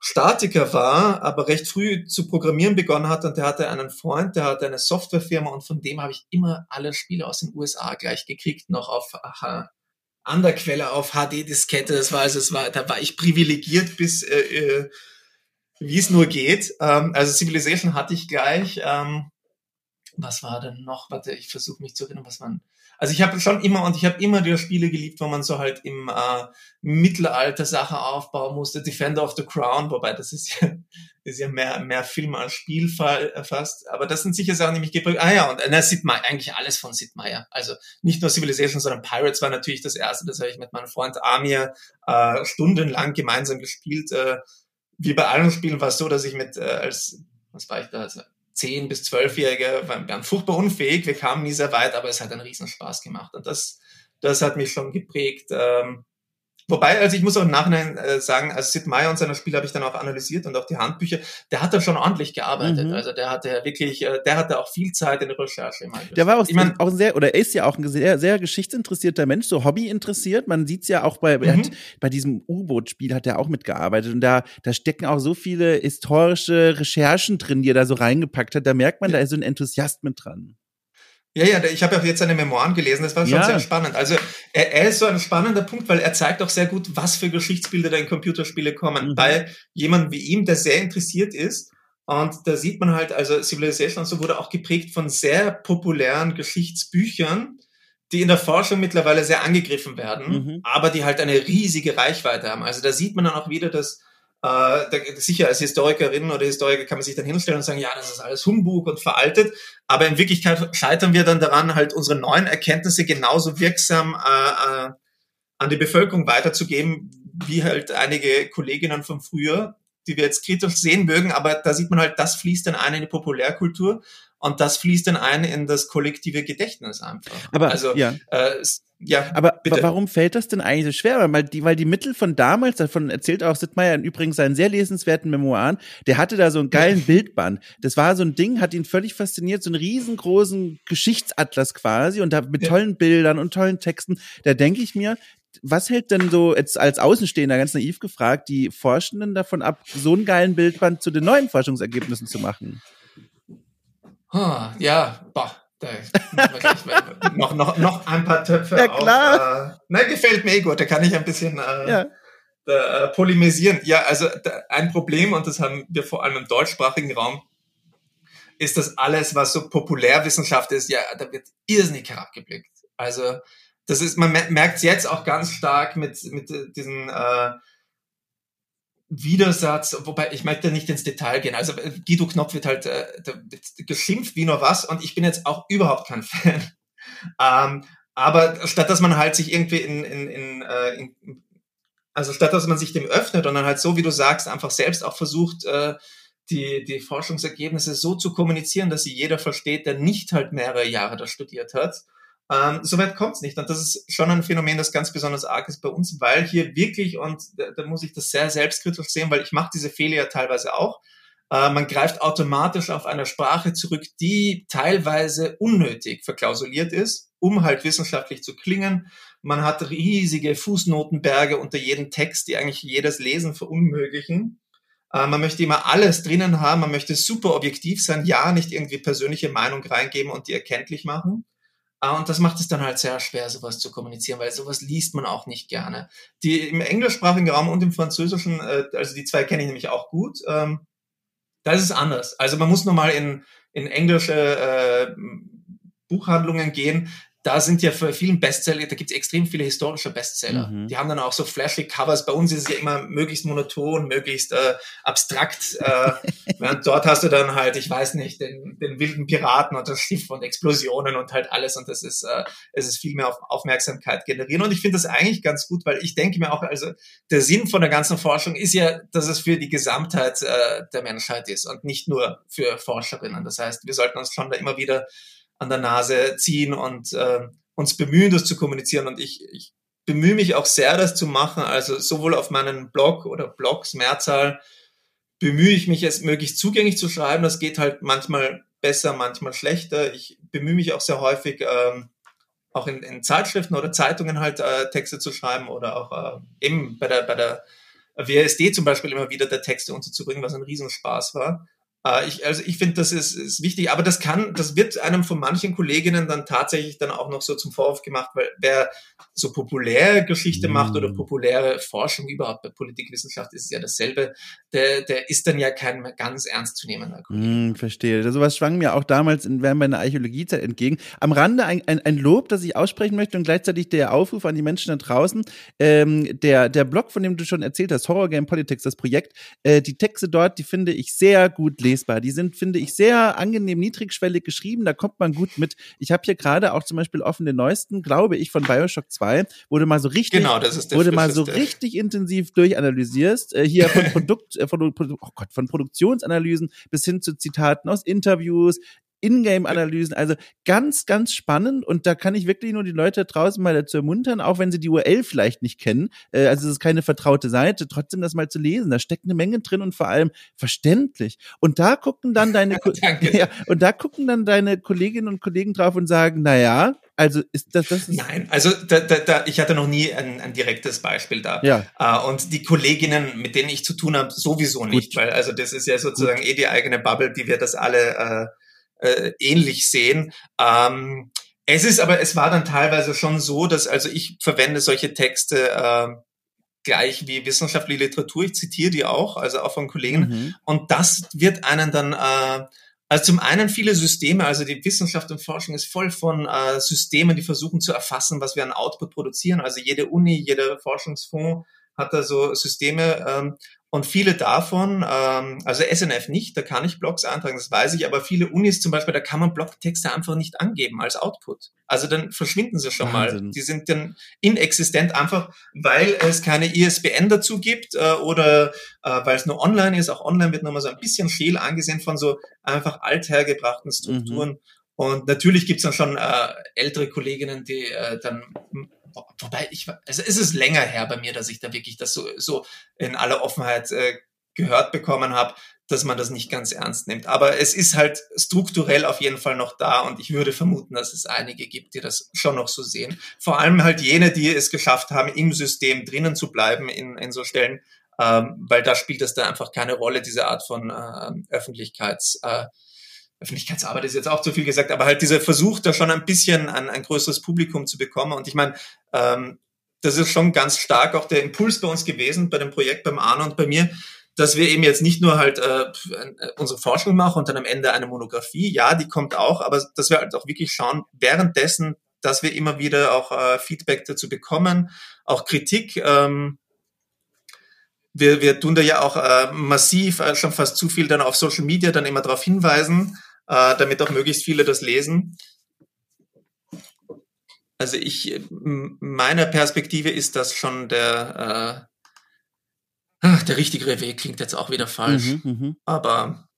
Statiker war, aber recht früh zu programmieren begonnen hat und der hatte einen Freund, der hatte eine Softwarefirma und von dem habe ich immer alle Spiele aus den USA gleich gekriegt, noch auf aha, an der Quelle auf HD-Diskette. Das war also, es war, da war ich privilegiert bis äh, äh, wie es nur geht. Ähm, also Civilization hatte ich gleich. Ähm, was war denn noch? Warte, ich versuche mich zu erinnern, was man. Also ich habe schon immer und ich habe immer die Spiele geliebt, wo man so halt im äh, Mittelalter Sachen aufbauen musste. Defender of the Crown, wobei das ist ja, ist ja mehr, mehr Film als Spiel fast. Aber das sind sicher Sachen, die mich geprägt Ah ja, und äh, Sid Meier, eigentlich alles von Sid Meier. Also nicht nur Civilization, sondern Pirates war natürlich das erste. Das habe ich mit meinem Freund Amir äh, stundenlang gemeinsam gespielt. Äh, wie bei allen Spielen war es so, dass ich mit äh, als, was war ich da, also 10 bis 12-Jährige, wir waren furchtbar unfähig, wir kamen nie sehr weit, aber es hat einen Riesenspaß gemacht. Und das, das hat mich schon geprägt. Ähm, Wobei, also ich muss auch im Nachhinein äh, sagen, als Sid Meier und seine Spiele habe ich dann auch analysiert und auch die Handbücher, der hat da schon ordentlich gearbeitet. Mhm. Also der hatte wirklich, äh, der hatte auch viel Zeit in der Recherche. Der war auch, ich mein, auch sehr, oder er ist ja auch ein sehr, sehr geschichtsinteressierter Mensch, so Hobby interessiert. Man sieht's ja auch bei, mhm. hat, bei diesem U-Boot-Spiel hat er auch mitgearbeitet und da, da stecken auch so viele historische Recherchen drin, die er da so reingepackt hat. Da merkt man, ja. da ist so ein Enthusiast mit dran. Ja, ja, ich habe auch jetzt seine Memoiren gelesen, das war schon ja. sehr spannend. Also er, er, ist so ein spannender Punkt, weil er zeigt auch sehr gut, was für Geschichtsbilder da in Computerspiele kommen. Mhm. Bei jemandem wie ihm, der sehr interessiert ist. Und da sieht man halt, also Civilization und so wurde auch geprägt von sehr populären Geschichtsbüchern, die in der Forschung mittlerweile sehr angegriffen werden, mhm. aber die halt eine riesige Reichweite haben. Also da sieht man dann auch wieder, dass äh, sicher als Historikerin oder Historiker kann man sich dann hinstellen und sagen, ja, das ist alles Humbug und veraltet. Aber in Wirklichkeit scheitern wir dann daran, halt unsere neuen Erkenntnisse genauso wirksam äh, äh, an die Bevölkerung weiterzugeben, wie halt einige Kolleginnen von früher, die wir jetzt kritisch sehen mögen. Aber da sieht man halt, das fließt dann ein in die Populärkultur und das fließt dann ein in das kollektive Gedächtnis einfach. Aber also ja. Äh, ja, aber bitte. warum fällt das denn eigentlich so schwer? Weil die, weil die Mittel von damals, davon erzählt auch Sittmeier übrigens seinen sehr lesenswerten Memoiren, der hatte da so einen geilen ja. Bildband. Das war so ein Ding, hat ihn völlig fasziniert, so einen riesengroßen Geschichtsatlas quasi und da mit ja. tollen Bildern und tollen Texten. Da denke ich mir, was hält denn so jetzt als Außenstehender ganz naiv gefragt die Forschenden davon ab, so einen geilen Bildband zu den neuen Forschungsergebnissen zu machen? Ja, boah, noch, noch, noch ein paar Töpfe ja, klar. auf. Äh, na, gefällt mir eh gut, da kann ich ein bisschen äh, ja. äh, polemisieren. Ja, also da, ein Problem, und das haben wir vor allem im deutschsprachigen Raum, ist, dass alles, was so Populärwissenschaft ist, ja, da wird irrsinnig herabgeblickt. Also das ist, man merkt es jetzt auch ganz stark mit, mit diesen äh, Widersatz, wobei ich möchte nicht ins Detail gehen. Also äh, Guido Knopf wird halt äh, geschimpft wie nur was und ich bin jetzt auch überhaupt kein Fan. ähm, aber statt dass man halt sich irgendwie in, in, in, äh, in, also statt dass man sich dem öffnet und dann halt so, wie du sagst, einfach selbst auch versucht, äh, die, die Forschungsergebnisse so zu kommunizieren, dass sie jeder versteht, der nicht halt mehrere Jahre da studiert hat, ähm, Soweit kommt es nicht. Und das ist schon ein Phänomen, das ganz besonders arg ist bei uns, weil hier wirklich, und da, da muss ich das sehr selbstkritisch sehen, weil ich mache diese Fehler ja teilweise auch, äh, man greift automatisch auf eine Sprache zurück, die teilweise unnötig verklausuliert ist, um halt wissenschaftlich zu klingen. Man hat riesige Fußnotenberge unter jedem Text, die eigentlich jedes Lesen verunmöglichen. Äh, man möchte immer alles drinnen haben, man möchte super objektiv sein, ja, nicht irgendwie persönliche Meinung reingeben und die erkenntlich machen. Ah, und das macht es dann halt sehr schwer, sowas zu kommunizieren, weil sowas liest man auch nicht gerne. Die im englischsprachigen Raum und im französischen, äh, also die zwei kenne ich nämlich auch gut, ähm, da ist es anders. Also man muss nur mal in, in englische äh, Buchhandlungen gehen da sind ja für vielen Bestseller, da gibt es extrem viele historische Bestseller. Mhm. Die haben dann auch so flashy Covers. Bei uns ist es ja immer möglichst monoton, möglichst äh, abstrakt. Äh, während dort hast du dann halt, ich weiß nicht, den, den wilden Piraten und das Schiff und Explosionen und halt alles. Und das ist, äh, es ist viel mehr auf Aufmerksamkeit generieren. Und ich finde das eigentlich ganz gut, weil ich denke mir auch, also der Sinn von der ganzen Forschung ist ja, dass es für die Gesamtheit äh, der Menschheit ist und nicht nur für Forscherinnen. Das heißt, wir sollten uns schon da immer wieder an der Nase ziehen und äh, uns bemühen, das zu kommunizieren. Und ich, ich bemühe mich auch sehr, das zu machen. Also sowohl auf meinen Blog oder Blogs, Mehrzahl, bemühe ich mich, es möglichst zugänglich zu schreiben. Das geht halt manchmal besser, manchmal schlechter. Ich bemühe mich auch sehr häufig, ähm, auch in, in Zeitschriften oder Zeitungen halt äh, Texte zu schreiben oder auch äh, eben bei der, bei der WSD zum Beispiel immer wieder der Texte unterzubringen, was ein Riesenspaß war. Äh, ich, also ich finde, das ist, ist wichtig, aber das kann, das wird einem von manchen Kolleginnen dann tatsächlich dann auch noch so zum Vorwurf gemacht, weil wer so populäre Geschichte mm. macht oder mhm. populäre Forschung überhaupt bei Politikwissenschaft ist es ja dasselbe, der, der ist dann ja kein ganz ernstzunehmender Kollege. Mm, verstehe. Also was schwang mir auch damals in, während meiner Archäologiezeit entgegen. Am Rande ein, ein, ein Lob, das ich aussprechen möchte und gleichzeitig der Aufruf an die Menschen da draußen. Ähm, der, der Blog, von dem du schon erzählt hast, Horror Game Politics, das Projekt, äh, die Texte dort, die finde ich sehr gut lesbar. Die sind, finde ich, sehr angenehm niedrigschwellig geschrieben, da kommt man gut mit. Ich habe hier gerade auch zum Beispiel offen den neuesten, glaube ich, von Bioshock 2 2, wo du mal so richtig, genau, du mal so richtig intensiv durchanalysierst, äh, hier von Produkt, äh, von, oh Gott, von Produktionsanalysen bis hin zu Zitaten aus Interviews, Ingame-Analysen, also ganz, ganz spannend und da kann ich wirklich nur die Leute draußen mal dazu ermuntern, auch wenn sie die URL vielleicht nicht kennen, äh, also es ist keine vertraute Seite, trotzdem das mal zu lesen, da steckt eine Menge drin und vor allem verständlich. Und da gucken dann deine, ja, und da gucken dann deine Kolleginnen und Kollegen drauf und sagen, na ja, also ist das, das ist Nein, also da, da, da, ich hatte noch nie ein, ein direktes Beispiel da. Ja. Uh, und die Kolleginnen, mit denen ich zu tun habe, sowieso nicht, Gut. weil also das ist ja sozusagen Gut. eh die eigene Bubble, die wir das alle uh, äh, ähnlich sehen. Ähm, es ist aber, es war dann teilweise schon so, dass also ich verwende solche Texte äh, gleich wie wissenschaftliche Literatur. Ich zitiere die auch, also auch von Kollegen. Mhm. Und das wird einen dann äh, also zum einen viele Systeme, also die Wissenschaft und Forschung ist voll von äh, Systemen, die versuchen zu erfassen, was wir an Output produzieren. Also jede Uni, jeder Forschungsfonds hat da so Systeme ähm, und viele davon, ähm, also SNF nicht, da kann ich Blogs eintragen, das weiß ich, aber viele Unis zum Beispiel, da kann man Blogtexte einfach nicht angeben als Output. Also dann verschwinden sie schon Wahnsinn. mal. Die sind dann inexistent, einfach weil es keine ISBN dazu gibt äh, oder äh, weil es nur online ist. Auch online wird nochmal so ein bisschen scheel angesehen von so einfach althergebrachten Strukturen. Mhm. Und natürlich gibt's dann schon äh, ältere Kolleginnen, die äh, dann wobei ich, also es ist länger her bei mir, dass ich da wirklich das so, so in aller Offenheit äh, gehört bekommen habe, dass man das nicht ganz ernst nimmt. Aber es ist halt strukturell auf jeden Fall noch da und ich würde vermuten, dass es einige gibt, die das schon noch so sehen. Vor allem halt jene, die es geschafft haben, im System drinnen zu bleiben in, in so Stellen, ähm, weil da spielt das dann einfach keine Rolle, diese Art von äh, Öffentlichkeits, äh, Öffentlichkeitsarbeit ist jetzt auch zu viel gesagt, aber halt dieser Versuch, da schon ein bisschen ein, ein größeres Publikum zu bekommen. Und ich meine, ähm, das ist schon ganz stark auch der Impuls bei uns gewesen, bei dem Projekt, beim Arno und bei mir, dass wir eben jetzt nicht nur halt äh, unsere Forschung machen und dann am Ende eine Monographie, ja, die kommt auch, aber dass wir halt auch wirklich schauen, währenddessen, dass wir immer wieder auch äh, Feedback dazu bekommen, auch Kritik. Ähm, wir, wir tun da ja auch äh, massiv, äh, schon fast zu viel dann auf Social Media dann immer darauf hinweisen, äh, damit auch möglichst viele das lesen. Also ich, meiner Perspektive ist das schon der, äh, ach, der richtigere Weg, klingt jetzt auch wieder falsch. Mhm, mhm, Aber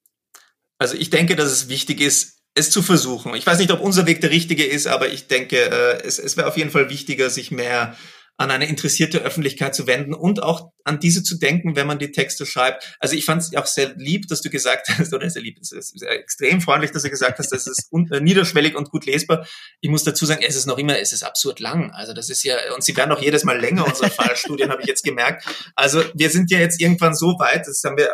also ich denke, dass es wichtig ist, es zu versuchen. Ich weiß nicht, ob unser Weg der richtige ist, aber ich denke, äh, es, es wäre auf jeden Fall wichtiger, sich mehr an eine interessierte Öffentlichkeit zu wenden und auch an diese zu denken, wenn man die Texte schreibt. Also ich fand es auch sehr lieb, dass du gesagt hast, oder sehr lieb, es ist extrem freundlich, dass du gesagt hast, das ist äh, niederschwellig und gut lesbar. Ich muss dazu sagen, es ist noch immer, es ist absurd lang. Also das ist ja, und sie werden auch jedes Mal länger, unsere Fallstudien, habe ich jetzt gemerkt. Also wir sind ja jetzt irgendwann so weit, das haben wir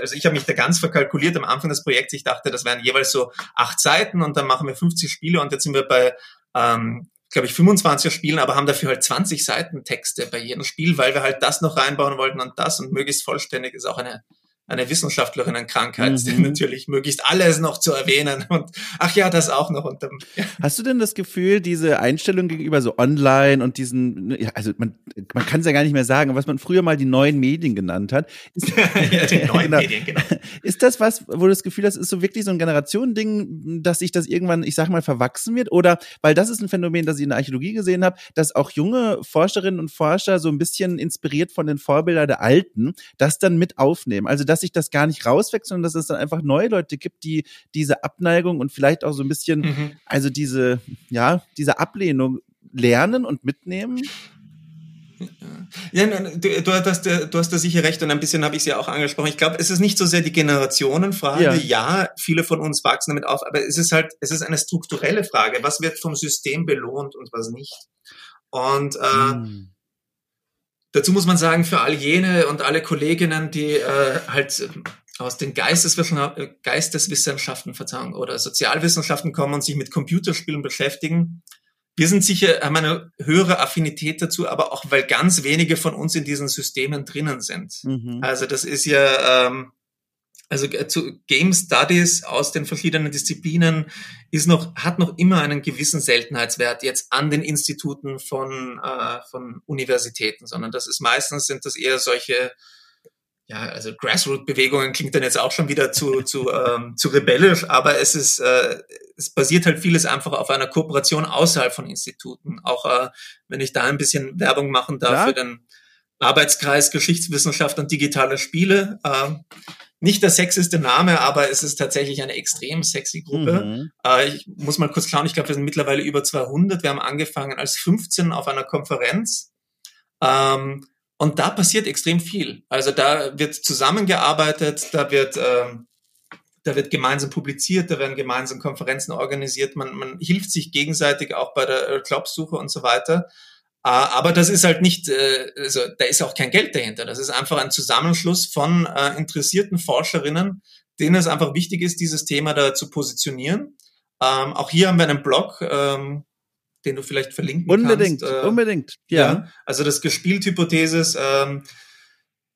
also ich habe mich da ganz verkalkuliert am Anfang des Projekts. Ich dachte, das wären jeweils so acht Seiten und dann machen wir 50 Spiele und jetzt sind wir bei ähm, glaube ich, 25er Spielen, aber haben dafür halt 20 Seiten Texte bei jedem Spiel, weil wir halt das noch reinbauen wollten und das und möglichst vollständig ist auch eine eine Wissenschaftlerin-Krankheit, mhm. natürlich möglichst alles noch zu erwähnen und ach ja, das auch noch. Und, ja. Hast du denn das Gefühl, diese Einstellung gegenüber so online und diesen, ja, also man, man kann es ja gar nicht mehr sagen, was man früher mal die neuen Medien genannt hat. Ist, ja, die neuen genau. Medien, genau. Ist das was, wo du das Gefühl hast, ist so wirklich so ein Generationending, dass sich das irgendwann, ich sag mal, verwachsen wird? Oder, weil das ist ein Phänomen, das ich in der Archäologie gesehen habe, dass auch junge Forscherinnen und Forscher so ein bisschen inspiriert von den Vorbildern der Alten, das dann mit aufnehmen. Also, dass sich das gar nicht rauswächst, sondern dass es dann einfach neue Leute gibt, die diese Abneigung und vielleicht auch so ein bisschen, mhm. also diese, ja, diese Ablehnung lernen und mitnehmen? Ja, du, du, hast, du hast da sicher recht und ein bisschen habe ich es ja auch angesprochen. Ich glaube, es ist nicht so sehr die Generationenfrage. Ja. ja, viele von uns wachsen damit auf, aber es ist halt, es ist eine strukturelle Frage. Was wird vom System belohnt und was nicht? Und äh, hm. Dazu muss man sagen, für all jene und alle Kolleginnen, die äh, halt aus den Geisteswissenschaften, Geisteswissenschaften Verzeihung, oder Sozialwissenschaften kommen und sich mit Computerspielen beschäftigen, wir sind sicher, haben eine höhere Affinität dazu, aber auch weil ganz wenige von uns in diesen Systemen drinnen sind. Mhm. Also das ist ja, ähm, also äh, zu Game Studies aus den verschiedenen Disziplinen ist noch, hat noch immer einen gewissen Seltenheitswert jetzt an den Instituten von, äh, von Universitäten, sondern das ist meistens sind das eher solche ja, also Grassroot-Bewegungen klingt dann jetzt auch schon wieder zu, zu, ähm, zu rebellisch, aber es ist, äh, es basiert halt vieles einfach auf einer Kooperation außerhalb von Instituten. Auch äh, wenn ich da ein bisschen Werbung machen darf ja. für den Arbeitskreis Geschichtswissenschaft und digitale Spiele. Ähm, nicht der sexiste Name, aber es ist tatsächlich eine extrem sexy Gruppe. Mhm. Äh, ich muss mal kurz schauen, ich glaube, wir sind mittlerweile über 200. Wir haben angefangen als 15 auf einer Konferenz. Ähm, und da passiert extrem viel. Also da wird zusammengearbeitet, da wird, ähm, da wird gemeinsam publiziert, da werden gemeinsam Konferenzen organisiert, man, man hilft sich gegenseitig auch bei der Jobsuche und so weiter. Äh, aber das ist halt nicht, äh, also da ist auch kein Geld dahinter. Das ist einfach ein Zusammenschluss von äh, interessierten Forscherinnen, denen es einfach wichtig ist, dieses Thema da zu positionieren. Ähm, auch hier haben wir einen Blog, ähm, den du vielleicht verlinken unbedingt, kannst. Unbedingt, äh, unbedingt, ja. ja. Also das Gespielt-Hypothesis, ähm,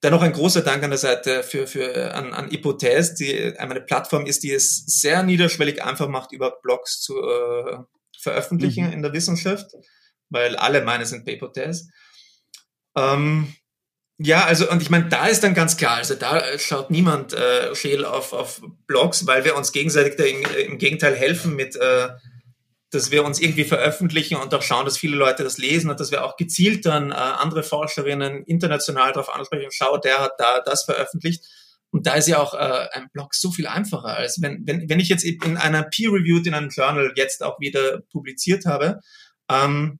Dennoch ein großer Dank an der Seite für, für, an, an Hypothese, die eine Plattform ist, die es sehr niederschwellig einfach macht, über Blogs zu äh, veröffentlichen mhm. in der Wissenschaft, weil alle meine sind Hypothese. Ähm, ja, also und ich meine, da ist dann ganz klar, also da schaut niemand äh, scheel auf, auf Blogs, weil wir uns gegenseitig da im, im Gegenteil helfen mit äh, dass wir uns irgendwie veröffentlichen und auch schauen, dass viele Leute das lesen und dass wir auch gezielt dann äh, andere Forscherinnen international darauf ansprechen, schau, der hat da das veröffentlicht. Und da ist ja auch äh, ein Blog so viel einfacher, als wenn, wenn, wenn ich jetzt in einer Peer-Reviewed in einem Journal jetzt auch wieder publiziert habe. Ähm,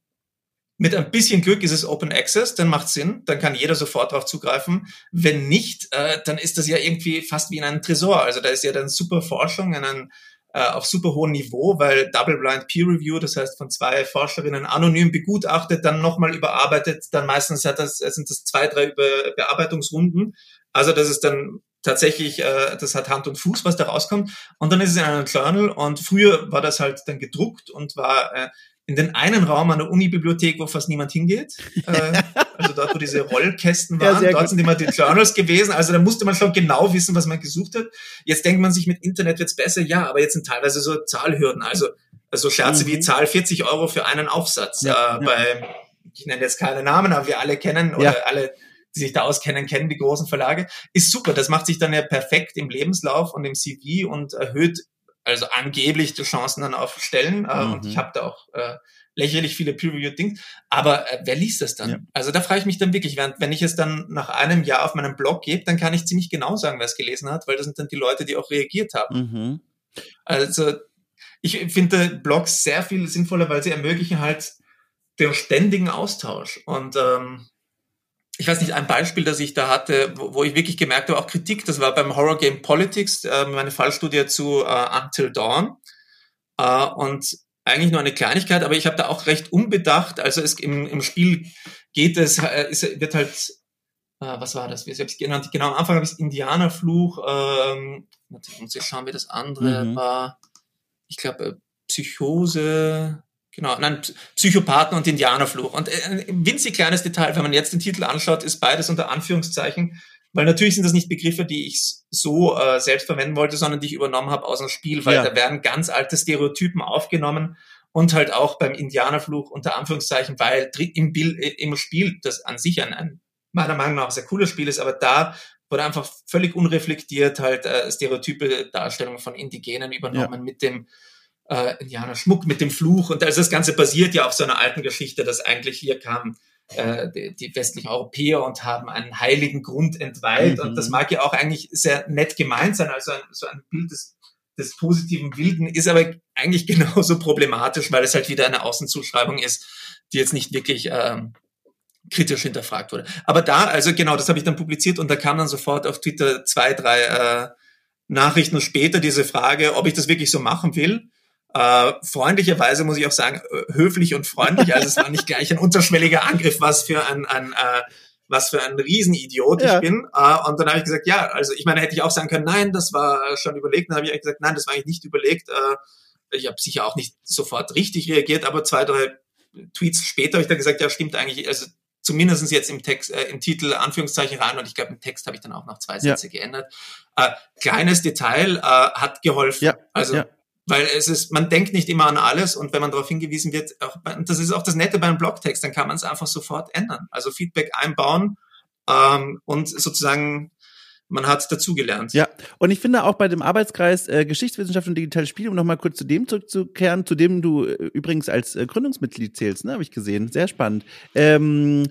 mit ein bisschen Glück ist es Open Access, dann macht Sinn, dann kann jeder sofort darauf zugreifen. Wenn nicht, äh, dann ist das ja irgendwie fast wie in einem Tresor. Also da ist ja dann super Forschung, einen äh, auf super hohem Niveau, weil Double Blind Peer Review, das heißt von zwei Forscherinnen anonym begutachtet, dann nochmal überarbeitet, dann meistens hat das, sind das zwei, drei Über Bearbeitungsrunden. Also das ist dann tatsächlich, äh, das hat Hand und Fuß, was da rauskommt. Und dann ist es in einem Journal und früher war das halt dann gedruckt und war äh, in den einen Raum an der Unibibliothek, wo fast niemand hingeht. Äh, also dort, wo diese Rollkästen waren, ja, dort gut. sind immer die Journals gewesen. Also da musste man schon genau wissen, was man gesucht hat. Jetzt denkt man sich, mit Internet wird's besser. Ja, aber jetzt sind teilweise so Zahlhürden. Also, also Scherze mhm. wie Zahl 40 Euro für einen Aufsatz. Ja, äh, bei, ich nenne jetzt keine Namen, aber wir alle kennen oder alle die sich da auskennen, kennen die großen Verlage, ist super. Das macht sich dann ja perfekt im Lebenslauf und im CV und erhöht also angeblich die Chancen dann auf Stellen. Äh, mhm. Und ich habe da auch äh, lächerlich viele Peer-Reviewed-Dings. Aber äh, wer liest das dann? Ja. Also da frage ich mich dann wirklich, während, wenn ich es dann nach einem Jahr auf meinem Blog gebe, dann kann ich ziemlich genau sagen, wer es gelesen hat, weil das sind dann die Leute, die auch reagiert haben. Mhm. Also ich finde Blogs sehr viel sinnvoller, weil sie ermöglichen halt den ständigen Austausch. Und ähm, ich weiß nicht, ein Beispiel, das ich da hatte, wo, wo ich wirklich gemerkt habe, auch Kritik, das war beim Horror Game Politics, äh, meine Fallstudie zu äh, Until Dawn. Äh, und eigentlich nur eine Kleinigkeit, aber ich habe da auch recht unbedacht. Also es im, im Spiel geht es, äh, es wird halt, äh, was war das? Wie habe ich genannt? Genau am Anfang habe ich Indianerfluch. Ähm, muss ich schauen, wie das andere mhm. war. Ich glaube äh, Psychose. Genau, nein, Psychopathen und Indianerfluch. Und äh, ein winzig kleines Detail, wenn man jetzt den Titel anschaut, ist beides unter Anführungszeichen, weil natürlich sind das nicht Begriffe, die ich so äh, selbst verwenden wollte, sondern die ich übernommen habe aus dem Spiel, weil ja. da werden ganz alte Stereotypen aufgenommen und halt auch beim Indianerfluch unter Anführungszeichen, weil im, Bild, äh, im Spiel, das an sich ein, ein meiner Meinung nach sehr cooles Spiel ist, aber da wurde einfach völlig unreflektiert halt äh, stereotype Darstellungen von Indigenen übernommen ja. mit dem äh, Indianer Schmuck mit dem Fluch. Und also das Ganze basiert ja auf so einer alten Geschichte, dass eigentlich hier kamen äh, die, die westlichen Europäer und haben einen heiligen Grund entweiht. Mhm. Und das mag ja auch eigentlich sehr nett gemeint sein, also ein, so ein Bild des, des positiven Wilden, ist aber eigentlich genauso problematisch, weil es halt wieder eine Außenzuschreibung ist, die jetzt nicht wirklich ähm, kritisch hinterfragt wurde. Aber da, also genau, das habe ich dann publiziert und da kam dann sofort auf Twitter zwei, drei äh, Nachrichten später diese Frage, ob ich das wirklich so machen will. Äh, freundlicherweise muss ich auch sagen, äh, höflich und freundlich. Also es war nicht gleich ein unterschwelliger Angriff, was für ein, ein äh, was für ein Riesenidiot ja. ich bin. Äh, und dann habe ich gesagt, ja, also ich meine, hätte ich auch sagen können, nein, das war schon überlegt. Dann habe ich gesagt, nein, das war eigentlich nicht überlegt. Äh, ich habe sicher auch nicht sofort richtig reagiert, aber zwei, drei Tweets später habe ich dann gesagt, ja, stimmt eigentlich, also zumindest jetzt im Text, äh, im Titel Anführungszeichen rein und ich glaube im Text habe ich dann auch noch zwei Sätze ja. geändert. Äh, kleines Detail äh, hat geholfen. Ja. Also ja. Weil es ist, man denkt nicht immer an alles und wenn man darauf hingewiesen wird, auch, das ist auch das Nette bei einem Blogtext, dann kann man es einfach sofort ändern. Also Feedback einbauen ähm, und sozusagen man hat dazugelernt. Ja, und ich finde auch bei dem Arbeitskreis äh, Geschichtswissenschaft und digitale Spiele, um nochmal kurz zu dem zurückzukehren, zu dem du äh, übrigens als äh, Gründungsmitglied zählst, ne, habe ich gesehen. Sehr spannend. Ähm,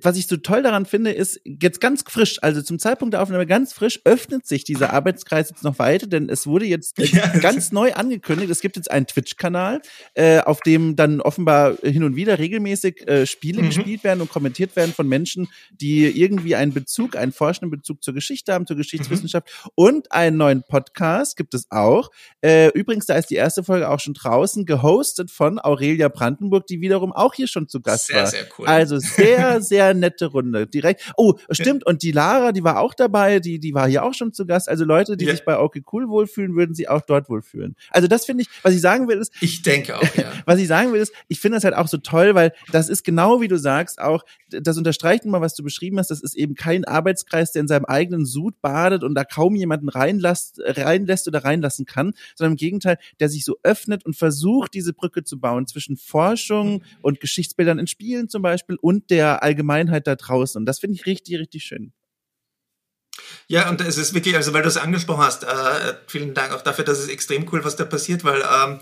was ich so toll daran finde, ist jetzt ganz frisch, also zum Zeitpunkt der Aufnahme ganz frisch, öffnet sich dieser Arbeitskreis jetzt noch weiter, denn es wurde jetzt äh, ja. ganz neu angekündigt. Es gibt jetzt einen Twitch-Kanal, äh, auf dem dann offenbar hin und wieder regelmäßig äh, Spiele mhm. gespielt werden und kommentiert werden von Menschen, die irgendwie einen Bezug, einen forschenden Bezug zur Geschichte haben haben zur Geschichtswissenschaft. Mhm. Und einen neuen Podcast gibt es auch. Äh, übrigens, da ist die erste Folge auch schon draußen, gehostet von Aurelia Brandenburg, die wiederum auch hier schon zu Gast sehr, war. Sehr, sehr cool. Also sehr, sehr nette Runde. Direkt. Oh, stimmt. Und die Lara, die war auch dabei, die, die war hier auch schon zu Gast. Also Leute, die ja. sich bei Okay Cool wohlfühlen, würden sie auch dort wohlfühlen. Also das finde ich, was ich sagen will, ist. Ich denke auch, ja. was ich sagen will, ist, ich finde das halt auch so toll, weil das ist genau wie du sagst, auch, das unterstreicht immer, was du beschrieben hast, das ist eben kein Arbeitskreis, der in seinem eigenen Sud Blut badet und da kaum jemanden reinlässt, reinlässt oder reinlassen kann, sondern im Gegenteil, der sich so öffnet und versucht, diese Brücke zu bauen zwischen Forschung und Geschichtsbildern in Spielen zum Beispiel und der Allgemeinheit da draußen. Und das finde ich richtig, richtig schön. Ja, und es ist wirklich, also weil du es angesprochen hast, äh, vielen Dank auch dafür, dass es extrem cool, was da passiert, weil ähm,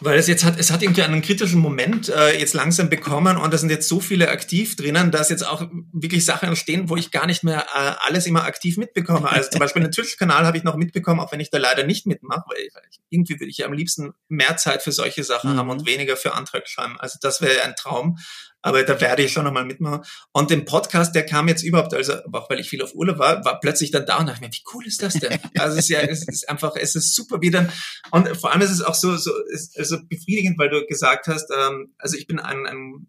weil es jetzt hat, es hat irgendwie einen kritischen Moment äh, jetzt langsam bekommen und da sind jetzt so viele aktiv drinnen, dass jetzt auch wirklich Sachen entstehen, wo ich gar nicht mehr äh, alles immer aktiv mitbekomme. Also zum Beispiel den Twitch-Kanal habe ich noch mitbekommen, auch wenn ich da leider nicht mitmache, weil ich, irgendwie würde ich ja am liebsten mehr Zeit für solche Sachen mhm. haben und weniger für Antrag schreiben. Also das wäre ein Traum aber da werde ich schon nochmal mitmachen. Und den Podcast, der kam jetzt überhaupt, also auch weil ich viel auf Urlaub war, war plötzlich dann da und dachte mir, wie cool ist das denn? Also es ist ja, es ist einfach, es ist super wieder. Und vor allem ist es auch so, so, ist, also befriedigend, weil du gesagt hast, ähm, also ich bin ein, ein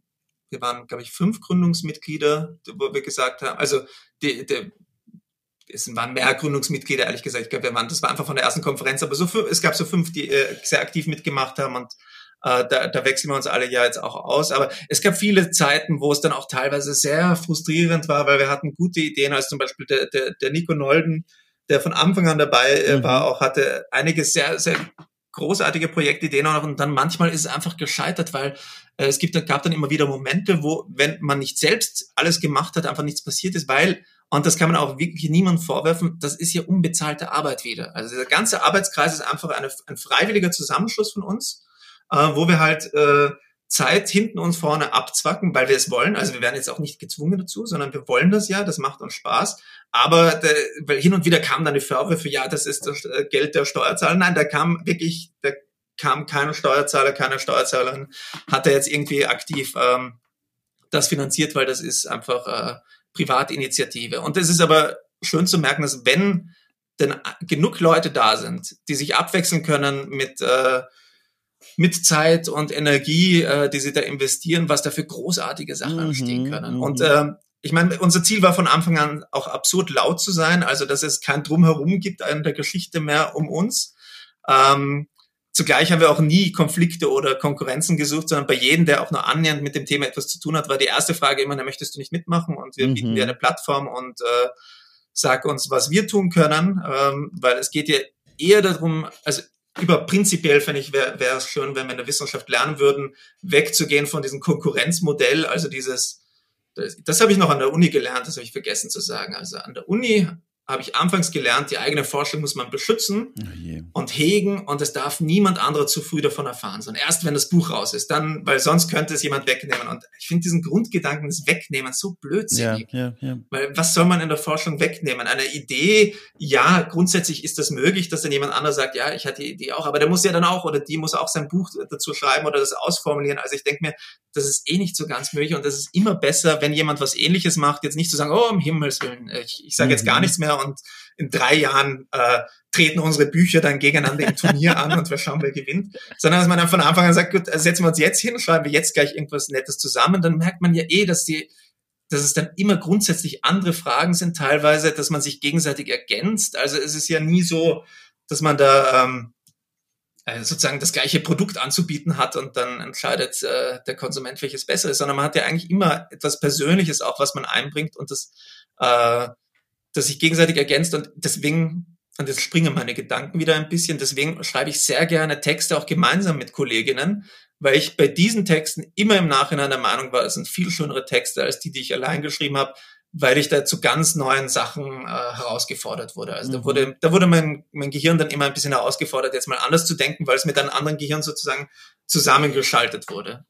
wir waren, glaube ich, fünf Gründungsmitglieder, wo wir gesagt haben, also die, die, es waren mehr Gründungsmitglieder, ehrlich gesagt. Ich glaube, wir waren, das war einfach von der ersten Konferenz, aber so es gab so fünf, die äh, sehr aktiv mitgemacht haben und äh, da, da wechseln wir uns alle ja jetzt auch aus. Aber es gab viele Zeiten, wo es dann auch teilweise sehr frustrierend war, weil wir hatten gute Ideen, als zum Beispiel der, der, der Nico Nolden, der von Anfang an dabei äh, mhm. war, auch hatte einige sehr, sehr großartige Projektideen auch und dann manchmal ist es einfach gescheitert, weil äh, es gibt, gab dann immer wieder Momente, wo, wenn man nicht selbst alles gemacht hat, einfach nichts passiert ist, weil und das kann man auch wirklich niemandem vorwerfen. Das ist ja unbezahlte Arbeit wieder. Also der ganze Arbeitskreis ist einfach eine, ein freiwilliger Zusammenschluss von uns äh, wo wir halt äh, Zeit hinten und vorne abzwacken, weil wir es wollen. Also wir werden jetzt auch nicht gezwungen dazu, sondern wir wollen das ja, das macht uns Spaß. Aber der, weil hin und wieder kam dann die Vorwürfe, ja, das ist das äh, Geld der Steuerzahler. Nein, da kam wirklich, da kam kein Steuerzahler, keine Steuerzahlerin, hat er jetzt irgendwie aktiv ähm, das finanziert, weil das ist einfach äh, Privatinitiative. Und es ist aber schön zu merken, dass wenn denn genug Leute da sind, die sich abwechseln können mit äh, mit Zeit und Energie, äh, die sie da investieren, was da für großartige Sachen mhm, entstehen können. Mhm. Und äh, ich meine, unser Ziel war von Anfang an auch absurd laut zu sein, also dass es kein Drumherum gibt in der Geschichte mehr um uns. Ähm, zugleich haben wir auch nie Konflikte oder Konkurrenzen gesucht, sondern bei jedem, der auch nur annähernd mit dem Thema etwas zu tun hat, war die erste Frage immer, na, möchtest du nicht mitmachen? Und wir mhm. bieten dir eine Plattform und äh, sag uns, was wir tun können, ähm, weil es geht ja eher darum, also über prinzipiell finde ich, wäre wär es schön, wenn wir in der Wissenschaft lernen würden, wegzugehen von diesem Konkurrenzmodell, also dieses, das, das habe ich noch an der Uni gelernt, das habe ich vergessen zu sagen. Also an der Uni habe ich anfangs gelernt, die eigene Forschung muss man beschützen oh und hegen und es darf niemand anderer zu früh davon erfahren, sondern erst wenn das Buch raus ist, dann, weil sonst könnte es jemand wegnehmen. Und ich finde diesen Grundgedanken des Wegnehmens so blödsinnig. Ja, ja, ja. Weil was soll man in der Forschung wegnehmen? Eine Idee, ja, grundsätzlich ist das möglich, dass dann jemand anderes sagt, ja, ich hatte die Idee auch, aber der muss ja dann auch oder die muss auch sein Buch dazu schreiben oder das ausformulieren. Also ich denke mir, das ist eh nicht so ganz möglich und das ist immer besser, wenn jemand was ähnliches macht, jetzt nicht zu sagen, oh, um Himmels Willen, ich, ich sage jetzt gar mhm. nichts mehr und in drei Jahren äh, treten unsere Bücher dann gegeneinander im Turnier an und wir schauen, wer gewinnt, sondern dass man dann von Anfang an sagt, gut, setzen wir uns jetzt hin, schreiben wir jetzt gleich irgendwas Nettes zusammen, dann merkt man ja eh, dass die dass es dann immer grundsätzlich andere Fragen sind, teilweise, dass man sich gegenseitig ergänzt. Also es ist ja nie so, dass man da ähm, äh, sozusagen das gleiche Produkt anzubieten hat und dann entscheidet äh, der Konsument, welches besser ist, sondern man hat ja eigentlich immer etwas Persönliches auch, was man einbringt und das, äh, das sich gegenseitig ergänzt und deswegen, und jetzt springen meine Gedanken wieder ein bisschen, deswegen schreibe ich sehr gerne Texte auch gemeinsam mit Kolleginnen, weil ich bei diesen Texten immer im Nachhinein der Meinung war, es sind viel schönere Texte als die, die ich allein geschrieben habe, weil ich da zu ganz neuen Sachen äh, herausgefordert wurde. Also mhm. da wurde, da wurde mein, mein Gehirn dann immer ein bisschen herausgefordert, jetzt mal anders zu denken, weil es mit einem anderen Gehirn sozusagen zusammengeschaltet wurde.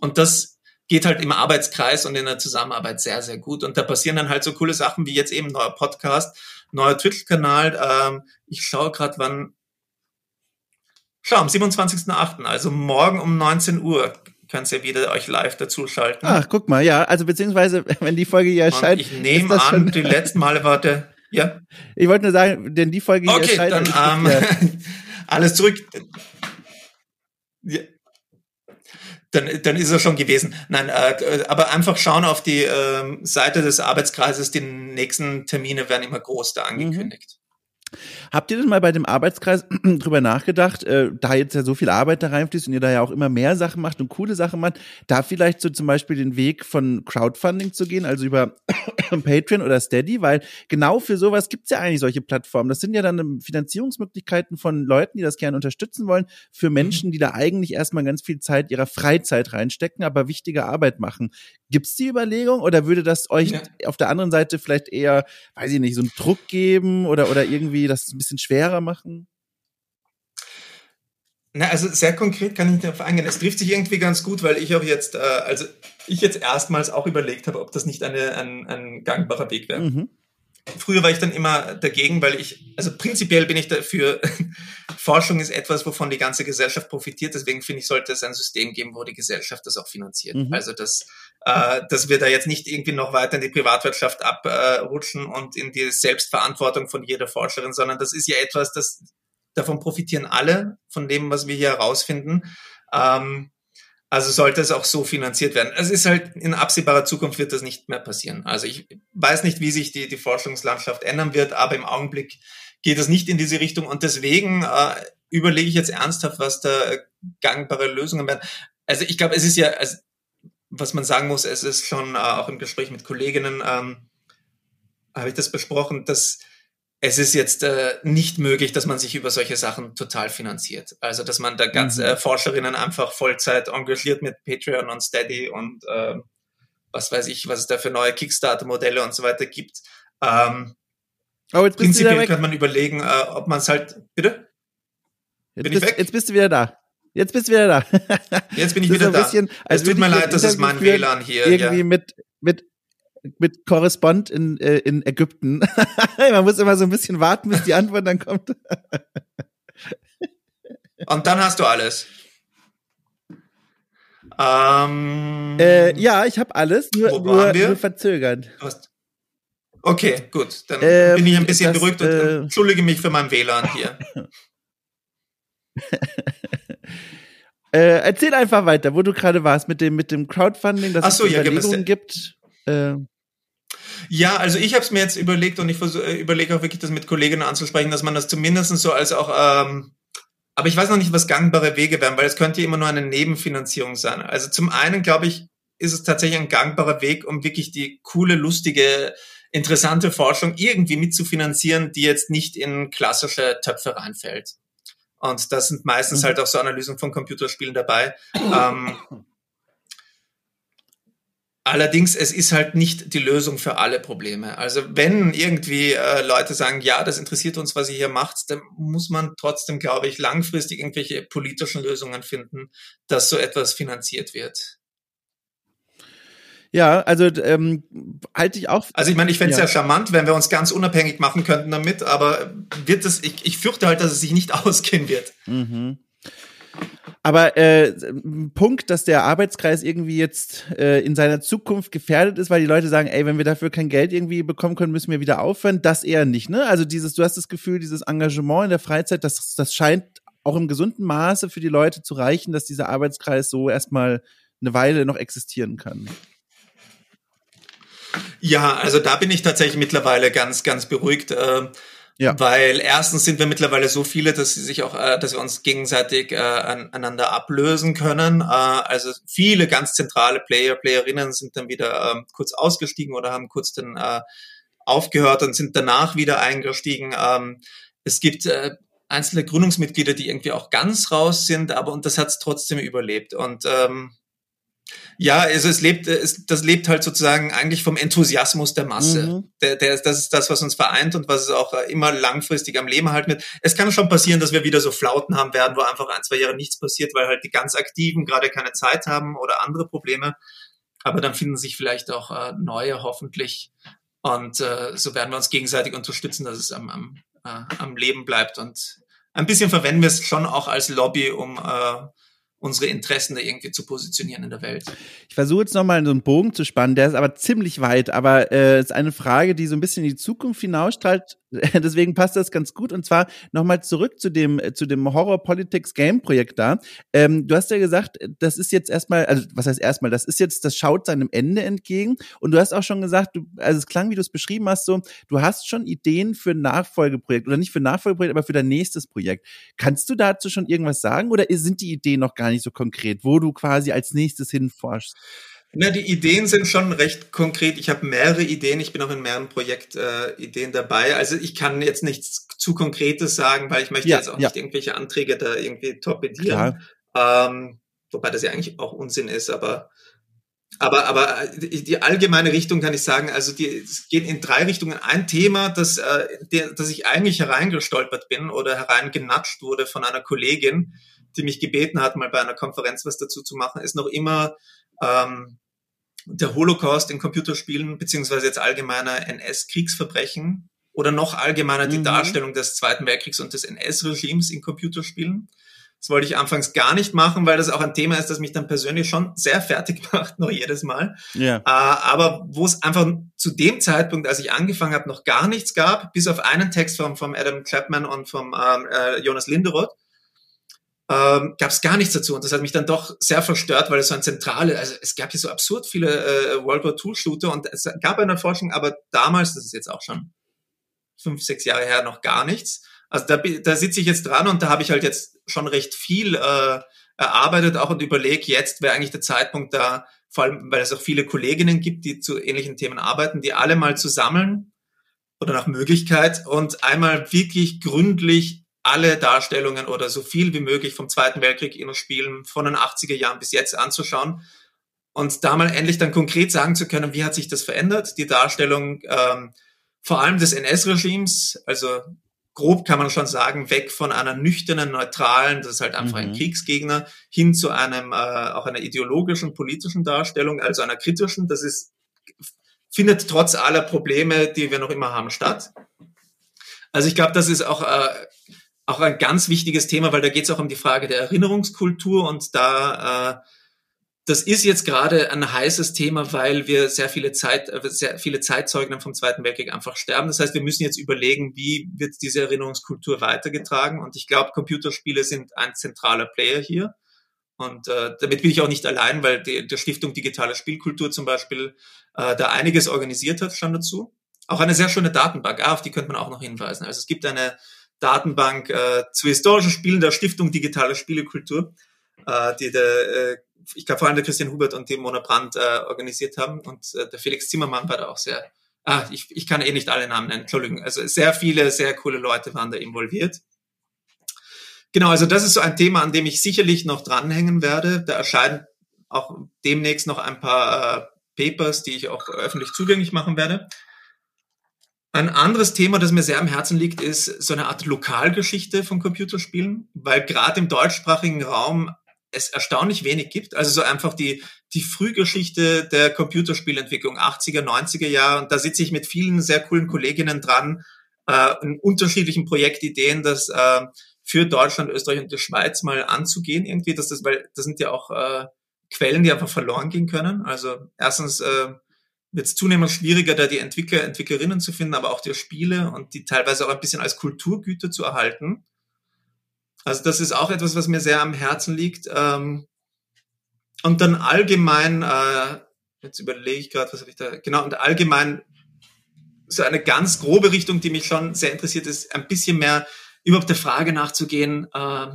Und das geht halt im Arbeitskreis und in der Zusammenarbeit sehr, sehr gut. Und da passieren dann halt so coole Sachen wie jetzt eben neuer Podcast, neuer Twitch-Kanal. Ähm, ich schaue gerade, wann Schau, am 27.08., also morgen um 19 Uhr, könnt ihr wieder euch live dazu schalten. Ach, guck mal, ja, also beziehungsweise, wenn die Folge hier erscheint. Ich nehme an, die letzten Male war der, ja. Ich wollte nur sagen, denn die Folge hier okay, erscheint. Okay, dann, ähm, alles zurück. Ja. Dann, dann ist er schon gewesen. Nein, äh, aber einfach schauen auf die äh, Seite des Arbeitskreises, die nächsten Termine werden immer groß da mhm. angekündigt. Habt ihr denn mal bei dem Arbeitskreis drüber nachgedacht, äh, da jetzt ja so viel Arbeit da reinfließt und ihr da ja auch immer mehr Sachen macht und coole Sachen macht, da vielleicht so zum Beispiel den Weg von Crowdfunding zu gehen, also über Patreon oder Steady, weil genau für sowas gibt's ja eigentlich solche Plattformen. Das sind ja dann ähm, Finanzierungsmöglichkeiten von Leuten, die das gerne unterstützen wollen, für mhm. Menschen, die da eigentlich erstmal ganz viel Zeit ihrer Freizeit reinstecken, aber wichtige Arbeit machen. Gibt's die Überlegung oder würde das euch ja. auf der anderen Seite vielleicht eher, weiß ich nicht, so einen Druck geben oder, oder irgendwie das ein bisschen schwerer machen? Na, also sehr konkret kann ich darauf eingehen. Es trifft sich irgendwie ganz gut, weil ich auch jetzt, äh, also ich jetzt erstmals auch überlegt habe, ob das nicht eine, ein, ein gangbarer Weg wäre. Mhm. Früher war ich dann immer dagegen, weil ich, also prinzipiell bin ich dafür, Forschung ist etwas, wovon die ganze Gesellschaft profitiert. Deswegen finde ich, sollte es ein System geben, wo die Gesellschaft das auch finanziert. Mhm. Also, dass, äh, dass wir da jetzt nicht irgendwie noch weiter in die Privatwirtschaft abrutschen und in die Selbstverantwortung von jeder Forscherin, sondern das ist ja etwas, das, davon profitieren alle, von dem, was wir hier herausfinden. Ähm, also sollte es auch so finanziert werden. Es ist halt in absehbarer Zukunft wird das nicht mehr passieren. Also ich weiß nicht, wie sich die, die Forschungslandschaft ändern wird, aber im Augenblick geht es nicht in diese Richtung und deswegen äh, überlege ich jetzt ernsthaft, was da gangbare Lösungen werden. Also ich glaube, es ist ja, also, was man sagen muss, es ist schon äh, auch im Gespräch mit Kolleginnen, ähm, habe ich das besprochen, dass es ist jetzt äh, nicht möglich, dass man sich über solche Sachen total finanziert. Also dass man da ganz mhm. äh, Forscherinnen einfach Vollzeit engagiert mit Patreon und Steady und äh, was weiß ich, was es da für neue Kickstarter-Modelle und so weiter gibt. Ähm, oh, jetzt prinzipiell könnte man überlegen, äh, ob man es halt. Bitte? Jetzt bin bist, ich weg? Jetzt bist du wieder da. Jetzt bist du wieder da. Jetzt bin ich wieder da. Bisschen, es tut mir leid, das ist mein WLAN hier. Irgendwie ja. mit, mit mit Korrespond in, äh, in Ägypten. Man muss immer so ein bisschen warten, bis die Antwort dann kommt. Und dann hast du alles. Ähm, äh, ja, ich habe alles, nur, nur, nur verzögert. Okay, gut. Dann ähm, bin ich ein bisschen das, beruhigt und äh, entschuldige mich für mein WLAN hier. äh, erzähl einfach weiter, wo du gerade warst mit dem mit dem Crowdfunding, dass so, es ja, Überlegungen gibt. Äh, ja, also ich habe es mir jetzt überlegt und ich äh, überlege auch wirklich, das mit Kolleginnen anzusprechen, dass man das zumindest so als auch, ähm, aber ich weiß noch nicht, was gangbare Wege wären, weil es könnte ja immer nur eine Nebenfinanzierung sein. Also zum einen, glaube ich, ist es tatsächlich ein gangbarer Weg, um wirklich die coole, lustige, interessante Forschung irgendwie mitzufinanzieren, die jetzt nicht in klassische Töpfe reinfällt. Und das sind meistens mhm. halt auch so Analysen von Computerspielen dabei. ähm, Allerdings, es ist halt nicht die Lösung für alle Probleme. Also wenn irgendwie äh, Leute sagen, ja, das interessiert uns, was ihr hier macht, dann muss man trotzdem, glaube ich, langfristig irgendwelche politischen Lösungen finden, dass so etwas finanziert wird. Ja, also ähm, halte ich auch. Also ich meine, ich fände es ja. ja charmant, wenn wir uns ganz unabhängig machen könnten damit, aber wird es, ich, ich fürchte halt, dass es sich nicht ausgehen wird. Mhm. Aber äh, Punkt, dass der Arbeitskreis irgendwie jetzt äh, in seiner Zukunft gefährdet ist, weil die Leute sagen, ey, wenn wir dafür kein Geld irgendwie bekommen können, müssen wir wieder aufhören. Das eher nicht, ne? Also dieses, du hast das Gefühl, dieses Engagement in der Freizeit, das, das scheint auch im gesunden Maße für die Leute zu reichen, dass dieser Arbeitskreis so erstmal eine Weile noch existieren kann. Ja, also da bin ich tatsächlich mittlerweile ganz, ganz beruhigt. Äh, ja. Weil erstens sind wir mittlerweile so viele, dass sie sich auch, äh, dass wir uns gegenseitig äh, aneinander ablösen können. Äh, also viele ganz zentrale Player, Playerinnen sind dann wieder äh, kurz ausgestiegen oder haben kurz dann äh, aufgehört und sind danach wieder eingestiegen. Ähm, es gibt äh, einzelne Gründungsmitglieder, die irgendwie auch ganz raus sind, aber und das hat es trotzdem überlebt. Und ähm, ja, also es lebt, es, das lebt halt sozusagen eigentlich vom Enthusiasmus der Masse. Mhm. Der, der, das ist das, was uns vereint und was es auch immer langfristig am Leben halten wird. Es kann schon passieren, dass wir wieder so Flauten haben werden, wo einfach ein, zwei Jahre nichts passiert, weil halt die ganz Aktiven gerade keine Zeit haben oder andere Probleme. Aber dann finden sich vielleicht auch äh, neue, hoffentlich. Und äh, so werden wir uns gegenseitig unterstützen, dass es am, am, äh, am Leben bleibt. Und ein bisschen verwenden wir es schon auch als Lobby, um äh, unsere Interessen da irgendwie zu positionieren in der Welt. Ich versuche jetzt nochmal so einen Bogen zu spannen, der ist aber ziemlich weit, aber äh, ist eine Frage, die so ein bisschen in die Zukunft hinausstrahlt. Deswegen passt das ganz gut. Und zwar nochmal zurück zu dem, zu dem Horror Politics Game Projekt da. Ähm, du hast ja gesagt, das ist jetzt erstmal, also was heißt erstmal, das ist jetzt, das schaut seinem Ende entgegen. Und du hast auch schon gesagt, du, also es klang, wie du es beschrieben hast, so, du hast schon Ideen für ein Nachfolgeprojekt oder nicht für ein Nachfolgeprojekt, aber für dein nächstes Projekt. Kannst du dazu schon irgendwas sagen oder sind die Ideen noch gar nicht so konkret, wo du quasi als nächstes hinforschst? Na, die Ideen sind schon recht konkret. Ich habe mehrere Ideen. Ich bin auch in mehreren Projektideen äh, dabei. Also ich kann jetzt nichts zu Konkretes sagen, weil ich möchte ja, jetzt auch ja. nicht irgendwelche Anträge da irgendwie torpedieren. Ähm, wobei das ja eigentlich auch Unsinn ist, aber aber, aber die allgemeine Richtung kann ich sagen, also die, es geht in drei Richtungen. Ein Thema, das, äh, der, dass ich eigentlich hereingestolpert bin oder hereingenatscht wurde von einer Kollegin, die mich gebeten hat, mal bei einer Konferenz was dazu zu machen, ist noch immer ähm, der Holocaust in Computerspielen, beziehungsweise jetzt allgemeiner NS-Kriegsverbrechen oder noch allgemeiner die mhm. Darstellung des Zweiten Weltkriegs und des NS-Regimes in Computerspielen. Das wollte ich anfangs gar nicht machen, weil das auch ein Thema ist, das mich dann persönlich schon sehr fertig macht, noch jedes Mal. Ja. Äh, aber wo es einfach zu dem Zeitpunkt, als ich angefangen habe, noch gar nichts gab, bis auf einen Text vom, vom Adam Chapman und vom ähm, äh, Jonas Linderoth, ähm, gab es gar nichts dazu. Und das hat mich dann doch sehr verstört, weil es so ein zentrale, also es gab hier so absurd viele äh, World War II Shooter und es gab eine Forschung, aber damals, das ist jetzt auch schon fünf, sechs Jahre her, noch gar nichts. Also da, da sitze ich jetzt dran und da habe ich halt jetzt schon recht viel äh, erarbeitet auch und überlege, jetzt wäre eigentlich der Zeitpunkt da, vor allem, weil es auch viele Kolleginnen gibt, die zu ähnlichen Themen arbeiten, die alle mal zu sammeln oder nach Möglichkeit und einmal wirklich gründlich alle Darstellungen oder so viel wie möglich vom Zweiten Weltkrieg in den Spielen von den 80er Jahren bis jetzt anzuschauen und da mal endlich dann konkret sagen zu können, wie hat sich das verändert, die Darstellung ähm, vor allem des NS-Regimes, also grob kann man schon sagen, weg von einer nüchternen, neutralen, das ist halt einfach mhm. ein Kriegsgegner, hin zu einem äh, auch einer ideologischen, politischen Darstellung, also einer kritischen, das ist findet trotz aller Probleme, die wir noch immer haben, statt. Also ich glaube, das ist auch äh, auch ein ganz wichtiges Thema, weil da geht es auch um die Frage der Erinnerungskultur und da äh, das ist jetzt gerade ein heißes Thema, weil wir sehr viele Zeit, äh, sehr viele Zeitzeugen vom Zweiten Weltkrieg einfach sterben. Das heißt, wir müssen jetzt überlegen, wie wird diese Erinnerungskultur weitergetragen. Und ich glaube, Computerspiele sind ein zentraler Player hier. Und äh, damit bin ich auch nicht allein, weil die, der Stiftung Digitale Spielkultur zum Beispiel äh, da einiges organisiert hat schon dazu. Auch eine sehr schöne Datenbank, ah, auf die könnte man auch noch hinweisen. Also es gibt eine Datenbank äh, zu historischen Spielen der Stiftung Digitale Spielekultur, äh, die der, äh, ich glaube vor allem der Christian Hubert und die Mona Brandt äh, organisiert haben. Und äh, der Felix Zimmermann war da auch sehr, ah, ich, ich kann eh nicht alle Namen nennen, Entschuldigung. Also sehr viele, sehr coole Leute waren da involviert. Genau, also das ist so ein Thema, an dem ich sicherlich noch dranhängen werde. Da erscheinen auch demnächst noch ein paar äh, Papers, die ich auch öffentlich zugänglich machen werde. Ein anderes Thema, das mir sehr am Herzen liegt, ist so eine Art Lokalgeschichte von Computerspielen, weil gerade im deutschsprachigen Raum es erstaunlich wenig gibt. Also so einfach die, die Frühgeschichte der Computerspielentwicklung 80er, 90er Jahre. Und da sitze ich mit vielen sehr coolen Kolleginnen dran, äh, in unterschiedlichen Projektideen, das äh, für Deutschland, Österreich und die Schweiz mal anzugehen irgendwie, dass das, weil das sind ja auch äh, Quellen, die einfach verloren gehen können. Also erstens äh, wird es zunehmend schwieriger, da die Entwickler, Entwicklerinnen zu finden, aber auch die Spiele und die teilweise auch ein bisschen als Kulturgüter zu erhalten. Also das ist auch etwas, was mir sehr am Herzen liegt. Ähm, und dann allgemein, äh, jetzt überlege ich gerade, was habe ich da, genau, und allgemein so eine ganz grobe Richtung, die mich schon sehr interessiert, ist ein bisschen mehr überhaupt der Frage nachzugehen, äh,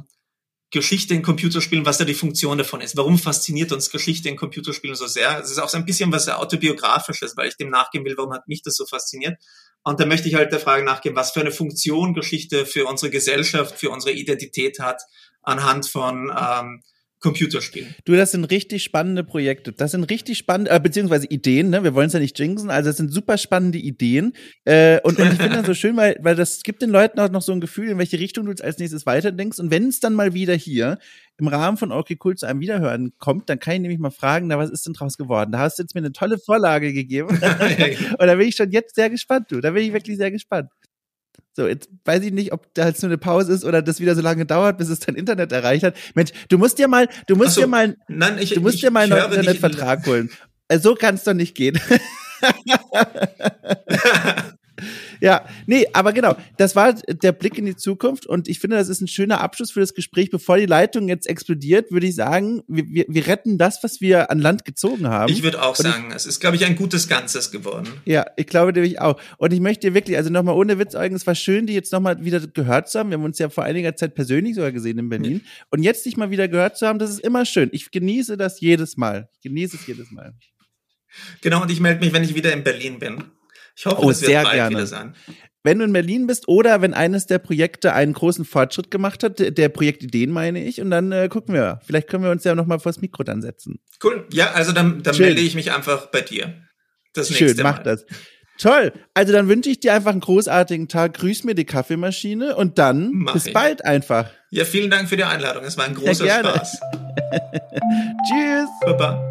Geschichte in Computerspielen, was da die Funktion davon ist. Warum fasziniert uns Geschichte in Computerspielen so sehr? Es ist auch so ein bisschen was autobiografisches, weil ich dem nachgehen will, warum hat mich das so fasziniert. Und da möchte ich halt der Frage nachgehen, was für eine Funktion Geschichte für unsere Gesellschaft, für unsere Identität hat, anhand von ähm, Computerspielen. Du, das sind richtig spannende Projekte. Das sind richtig spannende, äh, beziehungsweise Ideen, ne? Wir wollen es ja nicht jinxen, also es sind super spannende Ideen. Äh, und, und ich finde das so schön, weil, weil das gibt den Leuten auch noch so ein Gefühl, in welche Richtung du jetzt als nächstes weiterdenkst. Und wenn es dann mal wieder hier im Rahmen von Okay Cool zu einem Wiederhören kommt, dann kann ich nämlich mal fragen, na, was ist denn draus geworden? Da hast du jetzt mir eine tolle Vorlage gegeben. und da bin ich schon jetzt sehr gespannt, du. Da bin ich wirklich sehr gespannt. So, jetzt weiß ich nicht, ob da jetzt nur eine Pause ist oder das wieder so lange dauert, bis es dein Internet erreicht hat. Mensch, du musst dir mal, du musst so, dir mal, nein, ich, du musst ich, dir mal einen Internetvertrag holen. Äh, so kann es doch nicht gehen. Ja, nee, aber genau, das war der Blick in die Zukunft und ich finde, das ist ein schöner Abschluss für das Gespräch. Bevor die Leitung jetzt explodiert, würde ich sagen, wir, wir, wir retten das, was wir an Land gezogen haben. Ich würde auch und sagen, ich, es ist, glaube ich, ein gutes Ganzes geworden. Ja, ich glaube nämlich auch. Und ich möchte dir wirklich, also nochmal ohne Witz, Eugen, es war schön, die jetzt nochmal wieder gehört zu haben. Wir haben uns ja vor einiger Zeit persönlich sogar gesehen in Berlin. Ja. Und jetzt dich mal wieder gehört zu haben, das ist immer schön. Ich genieße das jedes Mal. Ich genieße es jedes Mal. Genau, und ich melde mich, wenn ich wieder in Berlin bin. Ich hoffe, oh, bald gerne. Wenn du in Berlin bist oder wenn eines der Projekte einen großen Fortschritt gemacht hat, der Projektideen meine ich, und dann äh, gucken wir. Vielleicht können wir uns ja noch mal vors Mikro dann setzen. Cool. Ja, also dann, dann melde ich mich einfach bei dir. Das nächste Schön, mach Mal. das. Toll. Also dann wünsche ich dir einfach einen großartigen Tag. Grüß mir die Kaffeemaschine und dann Mach bis ich. bald einfach. Ja, vielen Dank für die Einladung. Es war ein großer Spaß. Tschüss. Baba.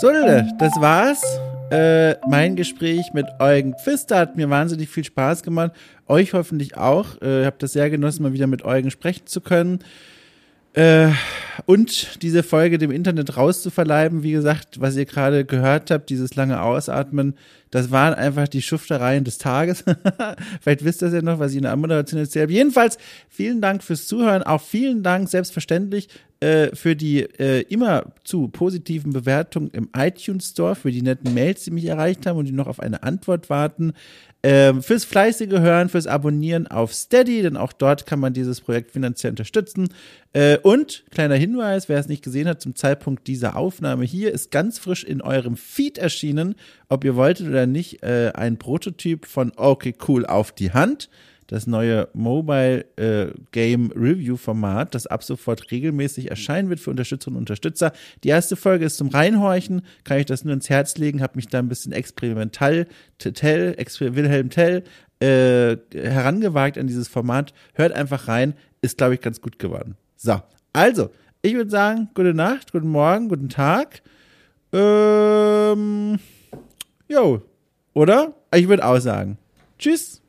So, das war's. Äh, mein Gespräch mit Eugen Pfister hat mir wahnsinnig viel Spaß gemacht. Euch hoffentlich auch. Äh, habt das sehr genossen, mal wieder mit Eugen sprechen zu können. Äh, und diese Folge dem Internet rauszuverleiben, wie gesagt, was ihr gerade gehört habt, dieses lange Ausatmen, das waren einfach die Schuftereien des Tages. Vielleicht wisst ihr es ja noch, was ich in der Anmoderation erzählt habe. Jedenfalls, vielen Dank fürs Zuhören. Auch vielen Dank, selbstverständlich, äh, für die äh, immer zu positiven Bewertungen im iTunes Store, für die netten Mails, die mich erreicht haben und die noch auf eine Antwort warten. Ähm, fürs fleißige Hören, fürs Abonnieren auf Steady, denn auch dort kann man dieses Projekt finanziell unterstützen. Äh, und kleiner Hinweis, wer es nicht gesehen hat, zum Zeitpunkt dieser Aufnahme hier ist ganz frisch in eurem Feed erschienen, ob ihr wolltet oder nicht, äh, ein Prototyp von Okay Cool auf die Hand das neue Mobile äh, Game Review Format, das ab sofort regelmäßig erscheinen wird für Unterstützerinnen und Unterstützer. Die erste Folge ist zum Reinhorchen, kann ich das nur ins Herz legen, habe mich da ein bisschen experimental, Tell, Wilhelm Tell, äh, herangewagt an dieses Format. Hört einfach rein, ist, glaube ich, ganz gut geworden. So, also, ich würde sagen, gute Nacht, guten Morgen, guten Tag. Ähm, jo, oder? Ich würde auch sagen. Tschüss.